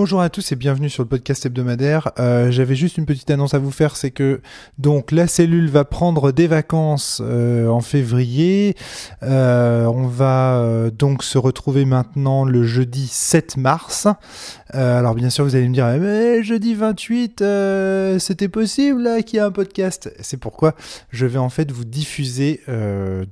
Bonjour à tous et bienvenue sur le podcast hebdomadaire. Euh, J'avais juste une petite annonce à vous faire, c'est que donc la cellule va prendre des vacances euh, en février. Euh, on va donc se retrouver maintenant le jeudi 7 mars. Alors bien sûr vous allez me dire mais jeudi 28 euh, c'était possible qu'il y ait un podcast. C'est pourquoi je vais en fait vous diffuser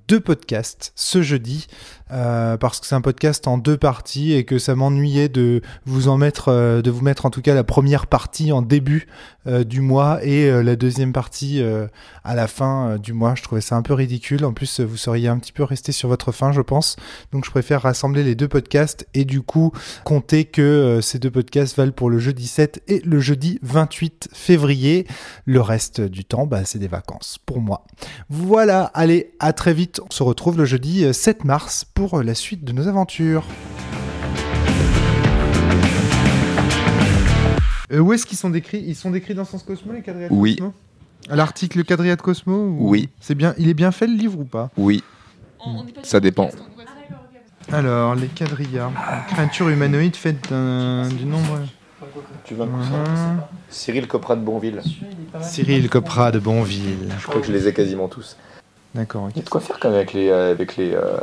deux podcasts ce jeudi. Euh, parce que c'est un podcast en deux parties et que ça m'ennuyait de vous en mettre, euh, de vous mettre en tout cas la première partie en début euh, du mois et euh, la deuxième partie euh, à la fin du mois. Je trouvais ça un peu ridicule. En plus, vous seriez un petit peu resté sur votre fin, je pense. Donc, je préfère rassembler les deux podcasts et du coup compter que ces deux podcasts valent pour le jeudi 7 et le jeudi 28 février. Le reste du temps, bah, c'est des vacances pour moi. Voilà, allez, à très vite. On se retrouve le jeudi euh, 7 mars pour la suite de nos aventures. Euh, où est-ce qu'ils sont décrits? Ils sont décrits dans Sens Cosmo, les quadrilles de Oui. Cosmo? L'article quadrilla de Cosmo ou- Oui. C'est bien, il est bien fait le livre ou pas? Oui, Ça dépend. Alors, les quadrillas. Une créature humanoïde faite d'un- du nombre. Tu vas Mhm. Cyril Copra de Bonville. Cyril Copra de Bonville. Je crois que je les ai quasiment tous. D'accord. Il y a de quoi faire quand même avec les. euh, avec les euh,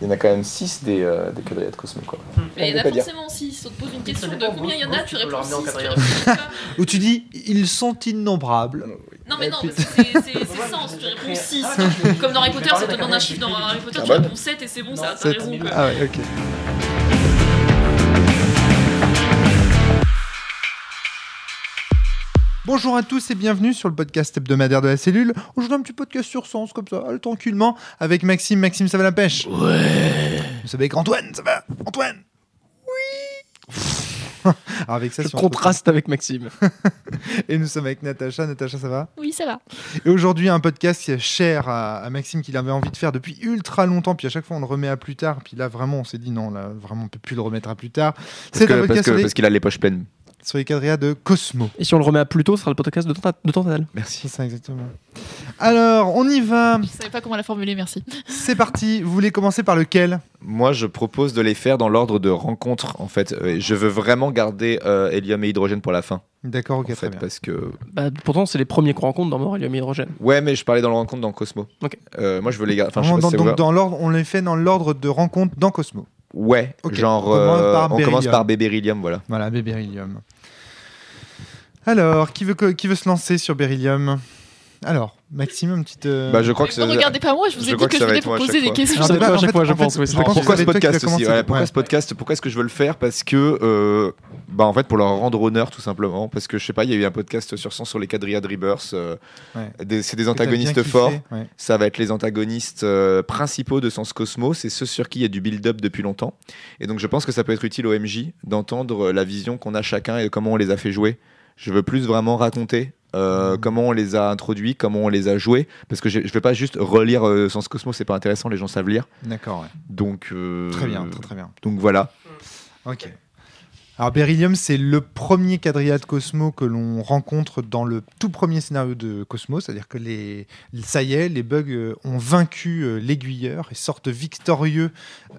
il y en a quand même 6 des, euh, des quadrilles de Cosmo. Quoi. Mais il y en a forcément 6. On te pose une question de combien il y en moi, a, tu réponds ramener en 6. Tu quadrilla. réponds pas. Où tu dis, ils sont innombrables. Non, mais non, parce que c'est sens. Tu réponds 6. Comme dans Harry Potter, ça te demande un chiffre. Dans Harry Potter, Ah tu bah. réponds 7 et c'est bon, ça, t'as Sept. raison. Ah ouais, ok. Bonjour à tous et bienvenue sur le podcast hebdomadaire de la cellule. Aujourd'hui un petit podcast sur sens comme ça, tranquillement, avec Maxime. Maxime, ça va la pêche Ouais. Vous savez avec Antoine, ça va Antoine Oui Alors avec ça, Je si on contraste avec Maxime. Et nous sommes avec Natacha. Natacha, ça va Oui, ça va. Et aujourd'hui, un podcast qui est cher à, à Maxime, qu'il avait envie de faire depuis ultra longtemps. Puis à chaque fois, on le remet à plus tard. Puis là, vraiment, on s'est dit non, là, vraiment, on peut plus le remettre à plus tard. Parce C'est un que- parce podcast que- les, parce qu'il a les poches pleines. Sur les quadrillas de Cosmo. Et si on le remet à plus tôt, ce sera le podcast de, Tenta- de. Merci. C'est ça, exactement. Alors, on y va. Je savais pas comment la formuler, merci. C'est parti. Vous voulez commencer par lequel? Moi, je propose de les faire dans l'ordre de rencontre. En fait, Euh, je veux vraiment garder euh, hélium et hydrogène pour la fin. D'accord, ok, en très fait, bien. parce que. Bah, pourtant, c'est les premiers qu'on rencontre dans Mort Hélium et Hydrogène. Ouais, mais je parlais dans le rencontre dans Cosmo. Ok. Euh, moi, je veux les garder. Enfin, dans, ouvert. dans l'ordre, on les fait dans l'ordre de rencontre dans Cosmo. Ouais, genre. On commence euh, par on commence Beryllium. par Bébérilium, voilà. Voilà, Beryllium. Alors, qui veut, qui veut se lancer sur Beryllium? Alors, Maxime, une petite. euh, Bah, je crois que regardez pas moi, je vous ai dit que je pour à poser des questions. C'est toi à chaque fois, je pense, Pourquoi ce podcast aussi Pourquoi ce podcast Pourquoi est-ce que je veux le faire Parce que, euh, bah en fait, pour leur rendre honneur, tout simplement. Parce que je sais pas, il y a eu un podcast sur Sens sur les quadrillas de Rebirth. euh, Ouais. c'est des antagonistes forts. ouais. Ça va être les antagonistes euh, principaux de Sens Cosmo. C'est ceux sur qui il y a du build-up depuis longtemps. Et donc, je pense que ça peut être utile au MJ d'entendre la vision qu'on a chacun et comment on les a fait jouer. Je veux plus vraiment raconter. Euh, Mhm. comment on les a introduits, comment on les a joués, parce que je je vais pas juste relire euh, Sens Cosmo, c'est pas intéressant, les gens savent lire. D'accord, ouais. Donc euh, Très bien, très très bien. Donc voilà. Ok. Alors Beryllium, c'est le premier quadrilla de Cosmo que l'on rencontre dans le tout premier scénario de Cosmo, c'est-à-dire que les, ça y est, les bugs euh, ont vaincu euh, l'aiguilleur et sortent victorieux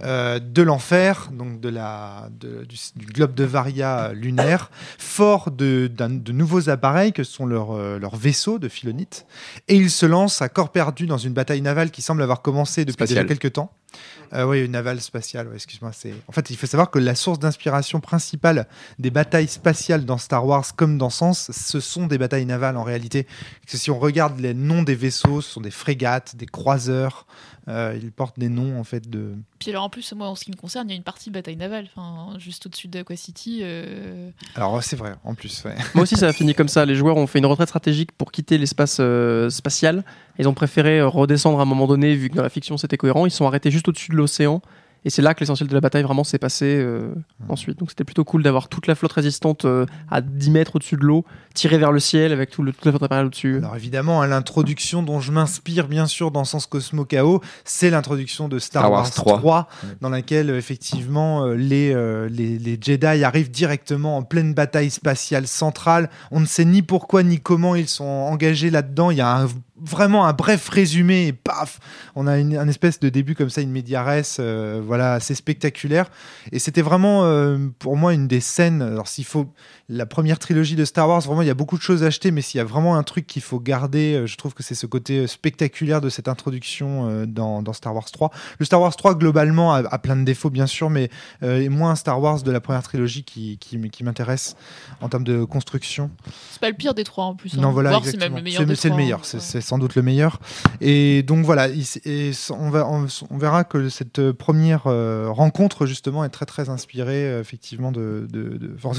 euh, de l'enfer, donc de la, de- du, du globe de Varia lunaire, fort de, de nouveaux appareils que sont leurs vaisseaux de Philonite, et ils se lancent à corps perdu dans une bataille navale qui semble avoir commencé depuis déjà quelques temps. Euh, oui, une navale spatiale, ouais, excuse-moi. En fait, il faut savoir que la source d'inspiration principale des batailles spatiales dans Star Wars comme dans Sens, ce sont des batailles navales en réalité. Parce que si on regarde les noms des vaisseaux, ce sont des frégates, des croiseurs. euh, ils portent des noms en fait de. Puis alors en plus, moi en ce qui me concerne, il y a une partie bataille navale, enfin, juste au-dessus d'Aqua City. euh, Alors c'est vrai, en plus. ouais. Moi aussi, ça a fini comme ça. Les joueurs ont fait une retraite stratégique pour quitter l'espace euh, spatial. Ils ont préféré redescendre à un moment donné, vu que dans la fiction c'était cohérent. Ils sont arrêtés juste au-dessus de l'océan. Et c'est là que l'essentiel de la bataille vraiment s'est passé euh, ensuite. Donc c'était plutôt cool d'avoir toute la flotte résistante euh, à 10 mètres au-dessus de l'eau, tirée vers le ciel avec tout le, toute la flotte impériale au-dessus. Alors évidemment, hein, l'introduction dont je m'inspire bien sûr dans Sens Cosmo Chaos, c'est l'introduction de Star, Star Wars, Wars 3, 3, dans laquelle effectivement euh, les, euh, les, les Jedi arrivent directement en pleine bataille spatiale centrale. On ne sait ni pourquoi ni comment ils sont engagés là-dedans. Il y a un vraiment un bref résumé et paf, on a une, un espèce de début comme ça, une médiaresse, euh, voilà, assez spectaculaire. Et c'était vraiment euh, pour moi une des scènes. Alors s'il faut la première trilogie de Star Wars, vraiment il y a beaucoup de choses à acheter, mais s'il y a vraiment un truc qu'il faut garder, euh, je trouve que c'est ce côté euh, spectaculaire de cette introduction euh, dans, dans Star Wars 3. Le Star Wars 3 globalement a, a plein de défauts bien sûr, mais euh, est moins un Star Wars de la première trilogie qui, qui, m'intéresse en termes de construction. C'est pas le pire des trois en plus. hein. Non, voilà, c'est même le meilleur. C'est le meilleur, hein. c'est Ouais. sans doute le meilleur. Et donc voilà, et on, va, on, on verra que cette première rencontre justement est très très inspirée effectivement de,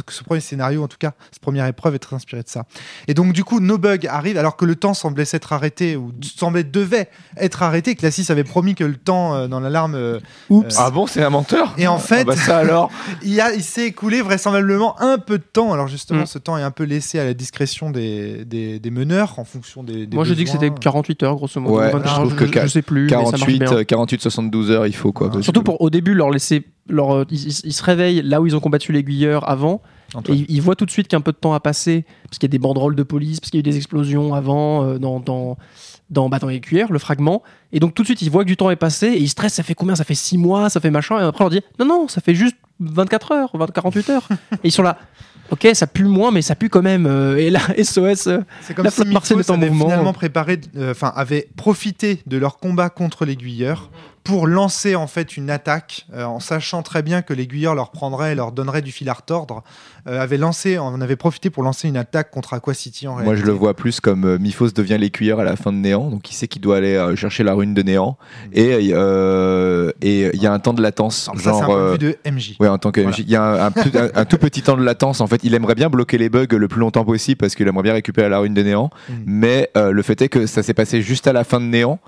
ce premier scénario en tout cas, cette première épreuve est très inspirée de ça. Et donc du coup, No Bug arrive alors que le temps semblait s'être arrêté ou semblait devait être arrêté. que Classis avait promis que le temps euh, dans l'alarme. euh, Oups. Ah bon, c'est un menteur? Et en fait, Ah bah ça alors il, a- il s'est écoulé vraisemblablement un peu de temps. Alors justement, Mm. ce temps est un peu laissé à la discrétion des, des, des meneurs en fonction des. des Moi, je dis que c'était 48 heures, grosso modo. Ouais, 24 je trouve que je, je sais plus, mais ça marche 48, bien. euh, 48, 72 heures, il faut quoi. Ah. Surtout pour au début leur laisser leur, euh, ils, ils- ils se réveillent là où ils ont combattu l'aiguilleur avant Antoine. voient tout de suite qu'un peu de temps a passé parce qu'il y a des banderoles de police parce qu'il y a eu des explosions avant euh, dans dans dans, bah, dans les cuillères, le fragment et donc tout de suite ils voient que du temps est passé et ils stressent ça fait combien? Ça fait 6 mois ça fait machin et après on leur dit non non ça fait juste 24 heures 20, 48 heures et ils sont là ok ça pue moins mais ça pue quand même euh, et là SOS euh, C'est comme La si flotte martienne Mythos est en avait mouvement. finalement préparé, euh, enfin avait profité de leur combat contre l'aiguilleur pour lancer en fait une attaque, euh, en sachant très bien que l'aiguilleur leur prendrait et leur donnerait du fil à retordre. euh, avait lancé, on avait profité pour lancer une attaque contre Aqua City en Moi, réalité. je le vois plus comme euh, Miphos devient l'écuyère à la fin de Néant, donc il sait qu'il doit aller euh, chercher la rune de Néant, et euh, et il y a un temps de latence, Alors ça, c'est un genre. point de vue de MJ. Ouais, en tant que Voilà. Il y a un, un tout- un- un tout petit temps de latence. En fait, il aimerait bien bloquer les bugs le plus longtemps possible parce qu'il aimerait bien récupérer la rune de néant. Mm. Mais le fait est que ça s'est passé juste à la fin de néant.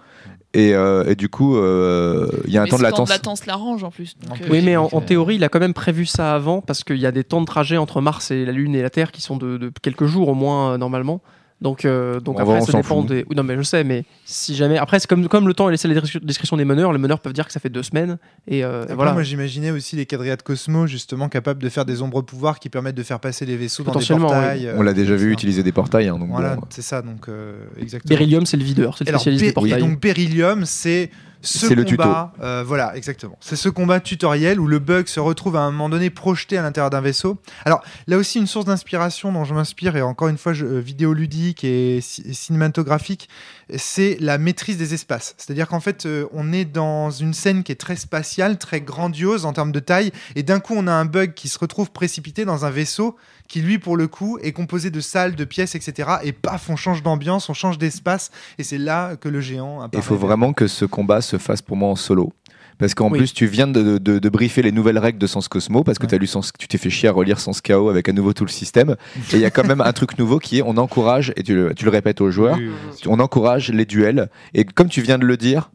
Et, euh, et du coup, euh, il y a un Mais temps de ce latence. latence l'arrange en plus. donc, En euh, plus. Oui, mais en, en euh, théorie, il a quand même prévu ça avant parce qu'il y a des temps de trajet entre Mars et la Lune et la Terre qui sont de, de quelques jours au moins normalement. Donc, euh, donc Bon, après, on ça s'en dépend fout. des. Oui, non, mais je sais, mais si jamais. Après, c'est comme, comme le temps est laissé à la description des meneurs, les meneurs peuvent dire que ça fait deux semaines. Et, euh, Après, voilà. Moi, j'imaginais aussi les quadriades Cosmo, justement, capables de faire des ombres pouvoirs qui permettent de faire passer les vaisseaux dans des Potentiellement, portails. On l'a déjà vu utiliser des portails. hein, donc Voilà, bon. c'est ça, donc euh, exactement. Beryllium, c'est le videur, c'est le spécialiste des portails. Et donc Beryllium, c'est ce C'est le combat. euh, voilà, exactement. C'est ce combat tutoriel où le bug se retrouve à un moment donné projeté à l'intérieur d'un vaisseau. Alors là aussi une source d'inspiration dont je m'inspire et encore une fois je- euh, vidéoludique et, ci- et cinématographique, c'est la maîtrise des espaces. C'est-à-dire qu'en fait euh, on est dans une scène qui est très spatiale, très grandiose en termes de taille, et d'un coup on a un bug qui se retrouve précipité dans un vaisseau qui lui pour le coup est composé de salles, de pièces, etc. Et paf, on change d'ambiance, on change d'espace, et c'est là que le géant apparaît. Il faut vraiment que ce combat se fasse pour moi en solo. Parce qu'en Oui. plus, tu viens de, de- de briefer les nouvelles règles de Sens Cosmo, parce que Ouais. t'as lu Sens- tu t'es fait chier à relire Sens Chaos avec à nouveau tout le système. Et il y a quand même un truc nouveau qui est on encourage, et tu le, tu le répètes aux joueurs, Oui, oui, oui. on encourage les duels. Et comme tu viens de le dire,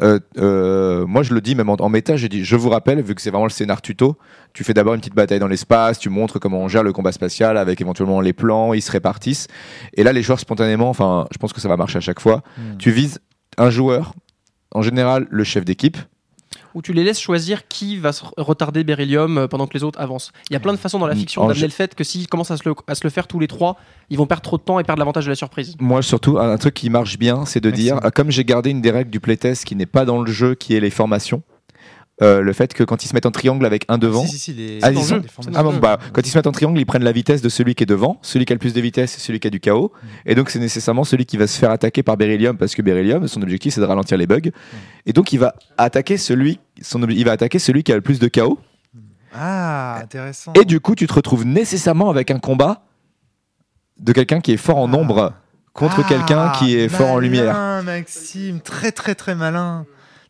euh, euh, moi je le dis même en, en méta, j'ai dit, je vous rappelle, vu que c'est vraiment le scénar tuto, tu fais d'abord une petite bataille dans l'espace, tu montres comment on gère le combat spatial avec éventuellement les plans, ils se répartissent. Et là, les joueurs spontanément, enfin, je pense que ça va marcher à chaque fois, Mm. tu vises un joueur, en général le chef d'équipe. Où tu les laisses choisir qui va se retarder Beryllium euh, pendant que les autres avancent. Il y a plein de façons dans la Mm, fiction en d'amener le fait que s'ils commencent à se, le, à se le faire tous les trois, ils vont perdre trop de temps et perdre l'avantage de la surprise. Moi, surtout, un, un truc qui marche bien, c'est de dire, euh, comme j'ai gardé une des règles du playtest qui n'est pas dans le jeu, qui est les formations, euh, le fait que quand ils se mettent en triangle avec un devant, Si, si, si, les- Ah, ils sont-. Ah bon, bah, quand ils se mettent en triangle, ils prennent la vitesse de celui qui est devant. Celui qui a le plus de vitesse, c'est celui qui a du chaos. Et donc, c'est nécessairement celui qui va se faire attaquer par Beryllium, parce que Beryllium, son objectif, c'est de ralentir les bugs. Et donc, il va attaquer celui, son, ob- il va attaquer celui qui a le plus de chaos. Ah, intéressant. Et du coup, tu te retrouves nécessairement avec un combat de quelqu'un qui est fort en nombre contre Ah, quelqu'un qui est fort en lumière. Maxime, très très très malin.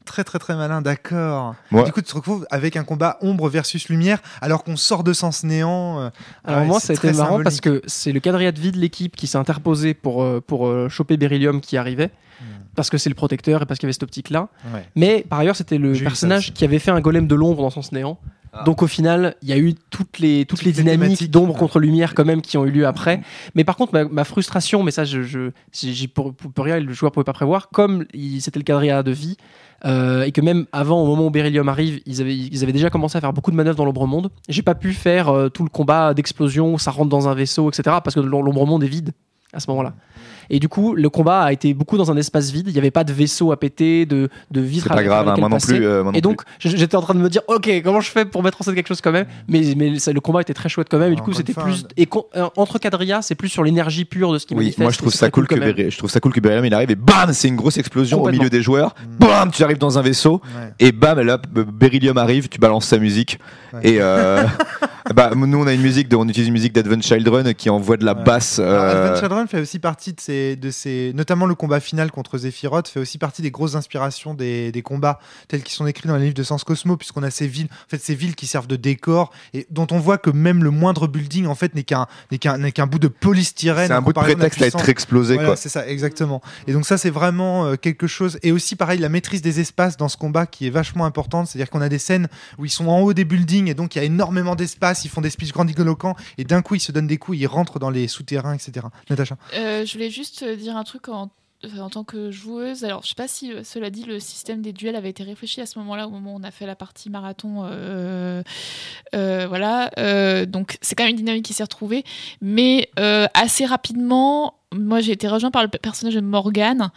Très très très malin, d'accord. Du coup, tu te retrouves avec un combat ombre versus lumière, alors qu'on sort de sens néant. euh, Alors ouais, moi, ça a été marrant parce que c'est le quadrillade vie de l'équipe qui s'est interposé pour, euh, pour euh, choper Beryllium qui arrivait. Parce que c'est le protecteur et parce qu'il y avait cette optique-là. Ouais. Mais par ailleurs, c'était le personnage qui avait fait un golem de l'ombre dans Sens Néant. Ah. Donc au final, il y a eu toutes les, toutes Toutes les dynamiques d'ombre contre lumière quand même qui ont eu lieu après. Mais par contre, ma, ma frustration, mais ça, je, je, j'y pour, rien, le joueur pouvait pas prévoir, comme il- c'était le quadrillade de vie, euh, et que même avant, au moment où Beryllium arrive, ils avaient, ils avaient déjà commencé à faire beaucoup de manœuvres dans l'ombre monde. J'ai pas pu faire euh, tout le combat d'explosion, où ça rentre dans un vaisseau, etc. Parce que l'om- l'ombre monde est vide. à ce moment-là. Et du coup, le combat a été beaucoup dans un espace vide. Il n'y avait pas de vaisseau à péter, de, de vitres C'est à pas grave, hein, moi non plus. euh, moi non et donc, j'étais en train de me dire, ok, comment je fais pour mettre en scène quelque chose quand même? Mais, mais ça- le combat était très chouette quand même. Et du coup, Encore une c'était plus. et con- euh, entre Quadrilla, c'est plus sur l'énergie pure de ce qui Oui, manifeste, moi je trouve ça cool que je trouve ça cool que Beryllium il arrive et bam c'est une grosse explosion au milieu des joueurs. Bam tu arrives dans un vaisseau Ouais. et bam là Beryllium arrive, tu balances sa musique Ouais. et euh, bah nous on a une musique de, on utilise une musique d'Advent Children qui envoie de la Ouais. basse. Euh, Advent Children fait aussi partie de ces, de ces, notamment le combat final contre Zephyroth fait aussi partie des grosses inspirations des, des combats tels qu'ils sont écrits dans les livres de Sens Cosmo, puisqu'on a ces villes, en fait, ces villes qui servent de décor et dont on voit que même le moindre building en fait n'est qu'un n'est qu'un n'est qu'un bout de polystyrène. c'est un bout de prétexte à être explosé Voilà, quoi. c'est ça, exactement. Et donc ça, c'est vraiment euh, quelque chose. Et aussi, pareil, la maîtrise des espaces dans ce combat qui est vachement importante. C'est-à-dire qu'on a des scènes où ils sont en haut des buildings et donc il y a énormément d'espace. Ils font des speeches grandiloquents et d'un coup, ils se donnent des coups, ils rentrent dans les souterrains, etc. Natacha? Euh, je voulais juste euh, dire un truc en, en tant que joueuse. Alors, je sais pas si, euh, cela dit, le système des duels avait été réfléchi à ce moment-là, au moment où on a fait la partie marathon. euh, euh, voilà. Euh, donc, c'est quand même une dynamique qui s'est retrouvée. Mais assez rapidement, moi, j'ai été rejoint par le pe- personnage de Morgane.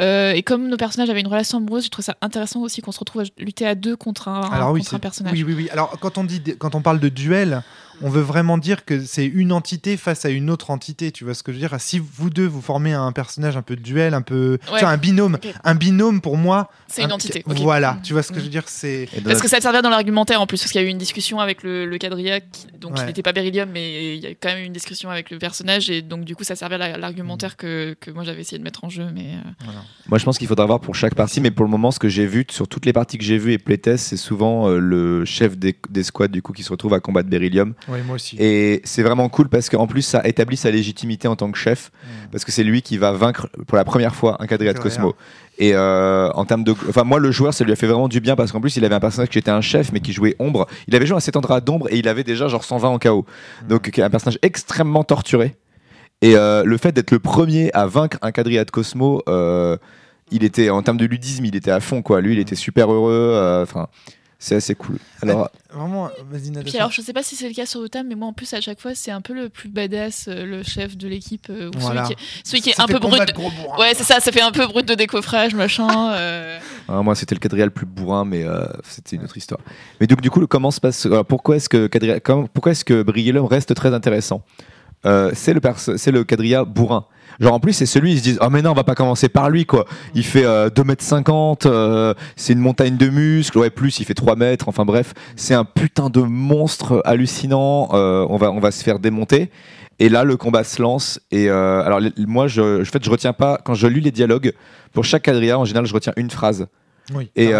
Euh, et comme nos personnages avaient une relation amoureuse, j'ai trouvé ça intéressant aussi qu'on se retrouve à lutter à deux contre un, Alors oui, contre un personnage. Oui, oui, oui. Alors quand on dit, quand on parle de duel, on veut vraiment dire que c'est une entité face à une autre entité. Tu vois ce que je veux dire? Si vous deux vous formez un personnage un peu de duel, un peu, tu Ouais. vois, un binôme, un binôme pour moi, C'est une un- entité. Voilà, tu vois ce que Mm. je veux dire C'est Parce que ça servait dans l'argumentaire en plus, parce qu'il y a eu une discussion avec le, le quadrilla, qui, donc Ouais. il n'était pas Beryllium, mais il y a quand même eu une discussion avec le personnage, et donc du coup ça servait à la- l'argumentaire que, que moi j'avais essayé de mettre en jeu. Mais euh, Moi, je pense qu'il faudra voir pour chaque partie, mais pour le moment, ce que j'ai vu sur toutes les parties que j'ai vues et playtest, c'est souvent euh, le chef des, des squads du coup qui se retrouve à combattre Beryllium. Oui, moi aussi. Et c'est vraiment cool parce qu'en plus, ça établit sa légitimité en tant que chef, Mm. parce que c'est lui qui va vaincre pour la première fois un quadrilla de. Cosmo. Et euh, en termes de, enfin moi le joueur ça lui a fait vraiment du bien parce qu'en plus il avait un personnage qui était un chef mais qui jouait ombre. Il avait joué un 7 Andra d'ombre et il avait déjà genre 120 en KO. Mm. Donc un personnage extrêmement torturé. Et euh, le fait d'être le premier à vaincre un quadrilla de Cosmo, euh, il était en termes de ludisme, il était à fond quoi. Lui il était super heureux. euh, Enfin c'est assez cool. Alors Vraiment, vas-y Natacha. Puis alors, je sais pas si c'est le cas sur Otam, mais moi en plus, à chaque fois, c'est un peu le plus badass, euh, le chef de l'équipe, euh, ou Voilà. celui qui est, celui qui est Ça un peu brut. de- gros. Ouais, c'est ça, ça fait un peu brut de décoffrage, machin. euh. Ah, moi, c'était le quadrilla le plus bourrin, mais euh, c'était une autre histoire. Mais donc, du coup, comment se passe alors, Pourquoi est-ce que quadrilla, pourquoi est-ce que Brillelum reste très intéressant? Euh, C'est le c'est le quadrilla bourrin. Genre en plus c'est celui ils se disent oh mais non on va pas commencer par lui quoi il fait euh, 2 mètres 50 euh, c'est une montagne de muscles ouais plus il fait 3 mètres enfin bref c'est un putain de monstre hallucinant euh, on va on va se faire démonter et là le combat se lance et alors les- moi je, en fait je retiens pas quand je lis les dialogues pour chaque quadrilla en général je retiens une phrase Oui, et,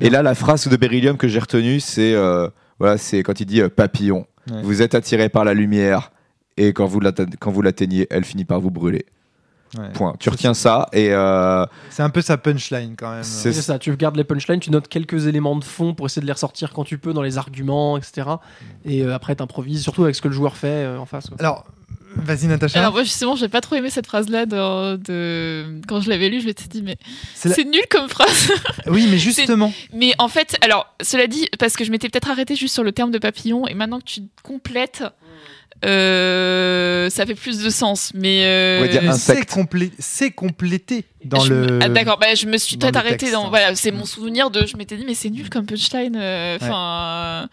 et là, la phrase de Beryllium que j'ai retenue, c'est voilà, c'est quand il dit papillon. Ouais. Vous êtes attiré par la lumière et quand vous l'atte- quand vous l'atteignez, elle finit par vous brûler. Ouais. Point. Tu retiens ça et euh, C'est un peu sa punchline quand même. C'est- C'est ça, tu gardes les punchlines, tu notes quelques éléments de fond pour essayer de les ressortir quand tu peux dans les arguments, etc. Et euh, après, t'improvises, surtout avec ce que le joueur fait euh, en face. quoi. Alors, vas-y Natacha. Alors moi justement, j'ai pas trop aimé cette phrase-là dans- de... quand je l'avais lu, je m'étais dit mais C'est la- nul comme phrase. Oui, mais justement. Mais en fait, alors, cela dit, parce que je m'étais peut-être arrêté juste sur le terme de papillon, et maintenant que tu complètes, euh, ça fait plus de sens. Mais. euh, On va dire Mais c'est complé- complété dans je me- le. ah, D'accord, bah, je me suis peut-être le arrêté texte. dans. Voilà, c'est mon souvenir de. Je m'étais dit, mais c'est nul comme punchline. euh, Enfin.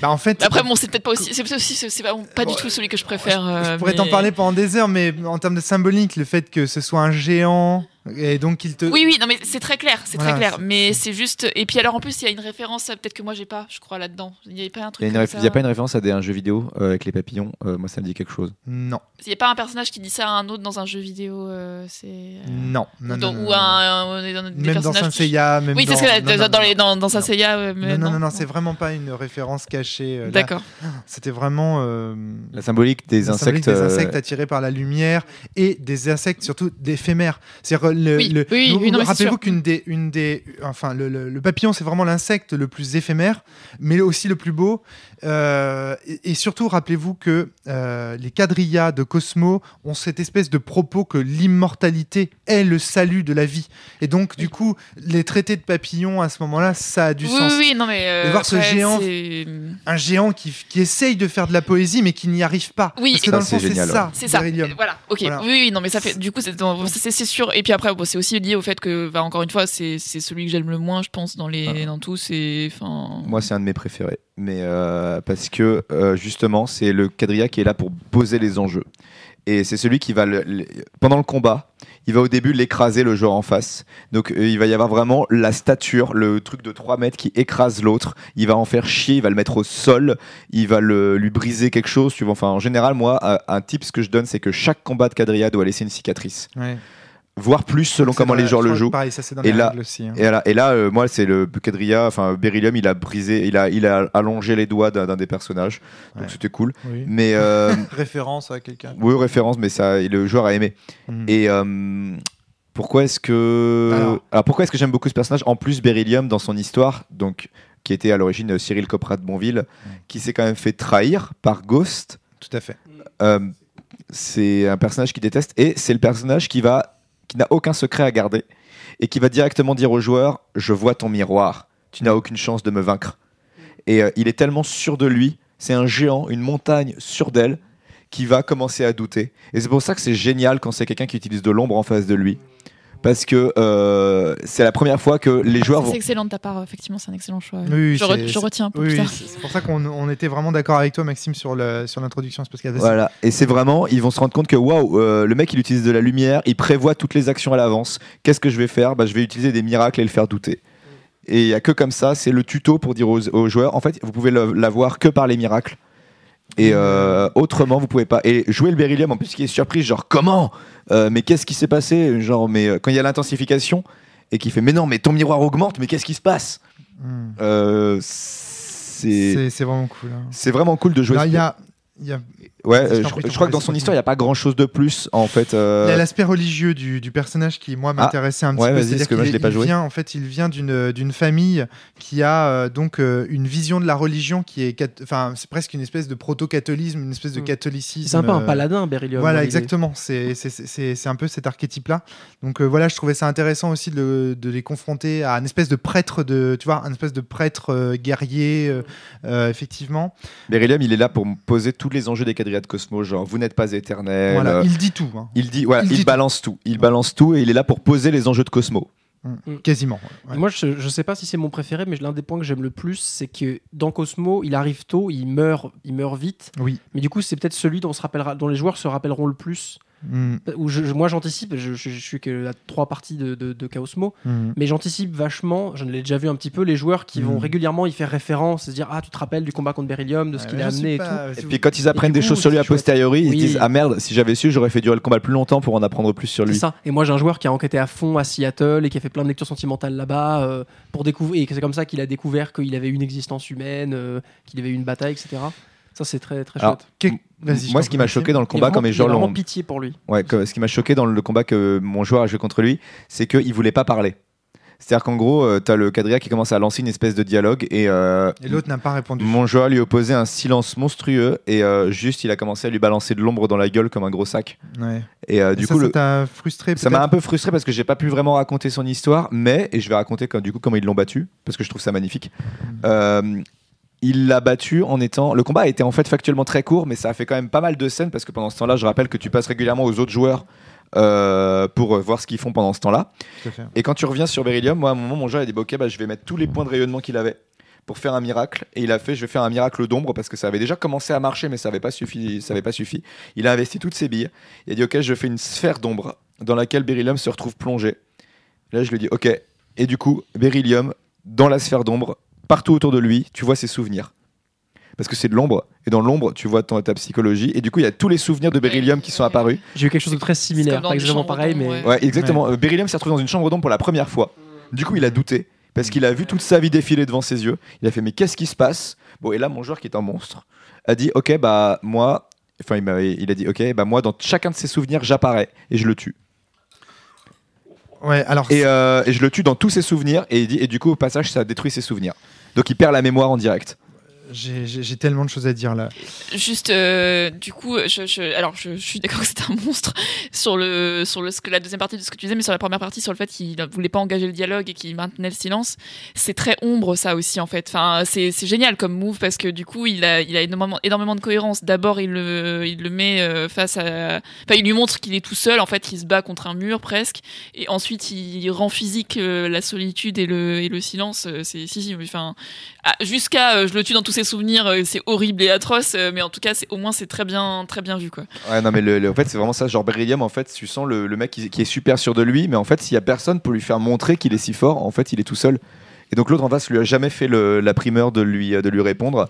Bah, en fait. Après, bon, c'est peut-être pas aussi. C'est aussi. C'est pas, pas du tout celui que je préfère. Je euh, pourrais t'en parler pendant des heures, mais en termes de symbolique, le fait que ce soit un géant et donc qu'il te. Oui, oui, non, mais c'est très clair, c'est Voilà, très clair. Mais c'est juste. Et puis alors, en plus, il y a une référence, peut-être que moi j'ai pas, je crois, là-dedans. Il n'y a pas un il truc. a, ça. il y a pas une référence à des, un jeu vidéo euh, avec les papillons. Euh, moi, ça me dit quelque chose. Non, Il n'y a pas un personnage qui dit ça à un autre dans un jeu vidéo. euh, c'est. euh, non, non, ou non, ou non. un, un- dans des Même dans personnages Saint qui- Seiya, même Oui, c'est ce que non, non, dans, non. les, dans, dans Saint Non. Non, non, non, non, c'est vraiment pas une référence cachée. euh. D'accord. C'était vraiment. La symbolique des insectes. des insectes attirés par la lumière et des insectes surtout d'éphémères. C'est-à-dire le, Oui, le- oui, oui, rappelez-vous qu'une des, une des, enfin le papillon c'est vraiment l'insecte le plus éphémère, mais aussi le plus beau. Euh, et, et surtout, rappelez-vous que euh, les quadrillas de Cosmo ont cette espèce de propos que l'immortalité est le salut de la vie. Et donc, du coup, les traités de papillon à ce moment-là, ça a du oui, sens. oui, oui, non, mais. euh, voir ce géant- Un géant qui, qui essaye de faire de la poésie, mais qui n'y arrive pas. Oui. Parce que Ça, dans le c'est fond, c'est génial, ça. C'est ça. Voilà. Ok. Voilà. Oui, oui, non, mais ça fait. Du coup, c'est sûr. Et puis après, bon, c'est aussi lié au fait que, bah, encore une fois, c'est c'est celui que j'aime le moins, je pense, dans les Ah. dans tous. Et enfin. Moi, c'est un de mes préférés. Mais euh, parce que euh, justement, c'est le quadrilla qui est là pour poser les enjeux. Et c'est celui qui va, le- pendant le combat, il va au début l'écraser le joueur en face. Donc euh, il va y avoir vraiment la stature, le truc de 3 mètres qui écrase l'autre. Il va en faire chier, il va le mettre au sol, il va le, lui briser quelque chose. Enfin, en général, moi, un, un tip ce que je donne, c'est que chaque combat de quadrilla doit laisser une cicatrice. Voire plus selon comment les je le jouent. Pareil, ça c'est dans Et les là- aussi. hein. Et là, et là euh, moi, c'est le quadrilla, enfin, Beryllium, il a brisé, il a, il a allongé les doigts d'un des personnages. Donc Ouais. c'était cool. Oui. Mais, euh, Référence à quelqu'un. oui, référence, mais ça, le joueur a aimé. Mhm. Et euh, pourquoi est-ce que. Alors. Alors, pourquoi est-ce que j'aime beaucoup ce personnage En plus, Beryllium, dans son histoire, donc, qui était à l'origine Cyril Copra de Bonville, qui s'est quand même fait trahir par Ghost. Tout à fait. C'est un personnage qui déteste et c'est le personnage qui va qui n'a aucun secret à garder et qui va directement dire au joueur je vois ton miroir. Tu n'as aucune chance de me vaincre. Et euh, il est tellement sûr de lui c'est un géant une montagne sûre d'elle qui va commencer à douter. Et c'est pour ça que c'est génial quand c'est quelqu'un qui utilise de l'ombre en face de lui parce que euh, c'est la première fois que les joueurs vont C'est excellent de ta part, effectivement, c'est un excellent choix. Oui, oui, je, re- c'est- je retiens pour Oui, c'est pour ça qu'on on était vraiment d'accord avec toi, Maxime, sur l'introduction à ce podcast. Voilà, et c'est vraiment, ils vont se rendre compte que waouh, euh, le mec il utilise de la lumière, il prévoit toutes les actions à l'avance. Qu'est-ce que je vais faire? Bah, Je vais utiliser des miracles et le faire douter. Et il y a que comme ça, c'est le tuto pour dire aux, aux joueurs, en fait, vous pouvez l'avoir que par les miracles. Et euh, autrement, vous pouvez pas. Et jouer le beryllium, en plus, qui est surprise, genre comment? Euh, Mais qu'est-ce qui s'est passé Genre, mais euh, quand il y a l'intensification et qui fait, mais non, mais ton miroir augmente, mais qu'est-ce qui se passe Hmm. Euh, C'est vraiment cool. hein. c'est vraiment cool de jouer. Alors, ce- Il y a, il y a Ouais, je euh, je, prie, je t'en crois que dans son histoire, il n'y a pas grand chose de plus, en fait. euh, Il y a l'aspect religieux du, du personnage qui, moi, m'intéressait un petit ouais, peu. C'est-à-dire parce que moi, qu'il je l'ai pas il. Vient, en fait, il vient d'une famille qui a euh, donc euh, une vision de la religion qui est, enfin, c'est presque une espèce de proto-catholisme, une espèce de Mm. catholicisme. C'est un peu un paladin, Beryllium. Voilà, exactement. C'est c'est- c'est- c'est un peu cet archétype-là. Donc euh, voilà, je trouvais ça intéressant aussi de, le- de les confronter à un espèce de prêtre de, tu vois, un espèce de prêtre euh, guerrier, euh, euh, effectivement. Beryllium, il est là pour me poser tous les enjeux des de Cosmos, genre vous n'êtes pas éternel. voilà, euh, il dit tout, hein. il dit, voilà, il il, dit balance tout. Il balance tout et il est là pour poser les enjeux de Cosmos. quasiment. ouais. Moi, je, je sais pas si c'est mon préféré, mais l'un des points que j'aime le plus, c'est que dans Cosmo, il arrive tôt, il meurt, il meurt vite. Oui. Mais du coup, c'est peut-être celui dont, on se rappellera, dont les joueurs se rappelleront le plus. Mm, Où je- je- moi, j'anticipe, je, je- je suis que à trois parties de, de, de Chaosmo, mm. mais j'anticipe vachement, je l'ai déjà vu un petit peu, les joueurs qui vont Mm. régulièrement y faire référence, se dire Ah, tu te rappelles du combat contre Beryllium, de ce Ouais, qu'il a amené et tout. Et puis quand ils apprennent des coup, choses sur lui a posteriori, ils Oui. se disent Ah merde, si j'avais su, j'aurais fait durer le combat plus longtemps pour en apprendre plus sur C'est lui. ça. Et moi, j'ai un joueur qui a enquêté à fond à Seattle et qui a fait plein de lectures sentimentales là-bas euh, pour découvrir. Et c'est comme ça qu'il a découvert qu'il avait une existence humaine, euh, qu'il avait eu une bataille, etc. Ça, c'est très très Alors, chouette. Moi, ce qui m'a choqué dans le combat, quand mes vraiment l'ont. pitié pour lui. Ouais, que- ce qui m'a choqué dans le combat que mon joueur a joué contre lui, c'est qu'il voulait pas parler. C'est-à-dire qu'en gros, euh, t'as le quadrilla qui commence à lancer une espèce de dialogue et, euh, Et l'autre n'a pas répondu. mon joueur lui opposait un silence monstrueux et euh, juste il a commencé à lui balancer de l'ombre dans la gueule comme un gros sac. Ouais. Et euh, Et du ça, coup, ça t'a frustré ça m'a un peu frustré parce que j'ai pas pu vraiment raconter son histoire, mais et je vais raconter comme, du coup comment ils l'ont battu parce que je trouve ça magnifique. Euh, il l'a battu en étant. Le combat a été en fait factuellement très court, mais ça a fait quand même pas mal de scènes parce que pendant ce temps-là, je rappelle que tu passes régulièrement aux autres joueurs euh, pour euh, voir ce qu'ils font pendant ce temps-là. Et quand tu reviens sur Beryllium, moi à un moment, mon joueur a dit bah, Ok, bah, je vais mettre tous les points de rayonnement qu'il avait pour faire un miracle. Et il a fait Je vais faire un miracle d'ombre parce que ça avait déjà commencé à marcher, mais ça n'avait pas, suffi, ça avait pas suffi. Il a investi toutes ses billes. Il a dit Ok, je fais une sphère d'ombre dans laquelle Beryllium se retrouve plongé. Là, je lui ai dit Ok. Et du coup, Beryllium, dans la sphère d'ombre, partout autour de lui, tu vois ses souvenirs. Parce que c'est de l'ombre, et dans l'ombre, tu vois ton, ta psychologie, et du coup, il y a tous les souvenirs de Beryllium qui sont apparus. J'ai eu quelque chose de très similaire, pas exactement pareil, mais ouais. Ouais, exactement. Beryllium s'est retrouvé dans une chambre d'ombre pour la première fois. Du coup, il a douté parce qu'il a vu toute sa vie défiler devant ses yeux. Il a fait mais qu'est-ce qui se passe? Bon, et là, mon joueur qui est un monstre a dit ok bah moi, enfin il, m'a- il a dit ok bah moi dans chacun de ses souvenirs j'apparais et je le tue. Ouais, alors Et, euh, et je le tue dans tous ses souvenirs et, il dit, et du coup au passage ça détruit ses souvenirs. Donc il perd la mémoire en direct. J'ai tellement de choses à dire là. Juste, euh, du coup, je, alors je, suis d'accord que c'était un monstre sur le sur la deuxième partie de ce que tu disais, mais sur la première partie, sur le fait qu'il ne voulait pas engager le dialogue et qu'il maintenait le silence, c'est très ombre ça aussi en fait. Enfin, c'est c'est génial comme move parce que du coup, il a il a énormément énormément de cohérence. D'abord, il le il le met euh, face à, enfin, il lui montre qu'il est tout seul. En fait, il se bat contre un mur presque, et ensuite il rend physique euh, la solitude et le et le silence. C'est si si, enfin ah, jusqu'à je le tue dans tous ses souvenirs, euh, c'est horrible et atroce, euh, mais en tout cas, c'est au moins c'est très bien très bien vu quoi. Ouais, non, mais le, en fait, c'est vraiment ça. Genre, Beryllium, en fait, tu sens le, mec qui, est super sûr de lui, mais en fait, s'il y a personne pour lui faire montrer qu'il est si fort, en fait, il est tout seul. Et donc, l'autre en face lui a jamais fait la primeur de lui, de lui répondre,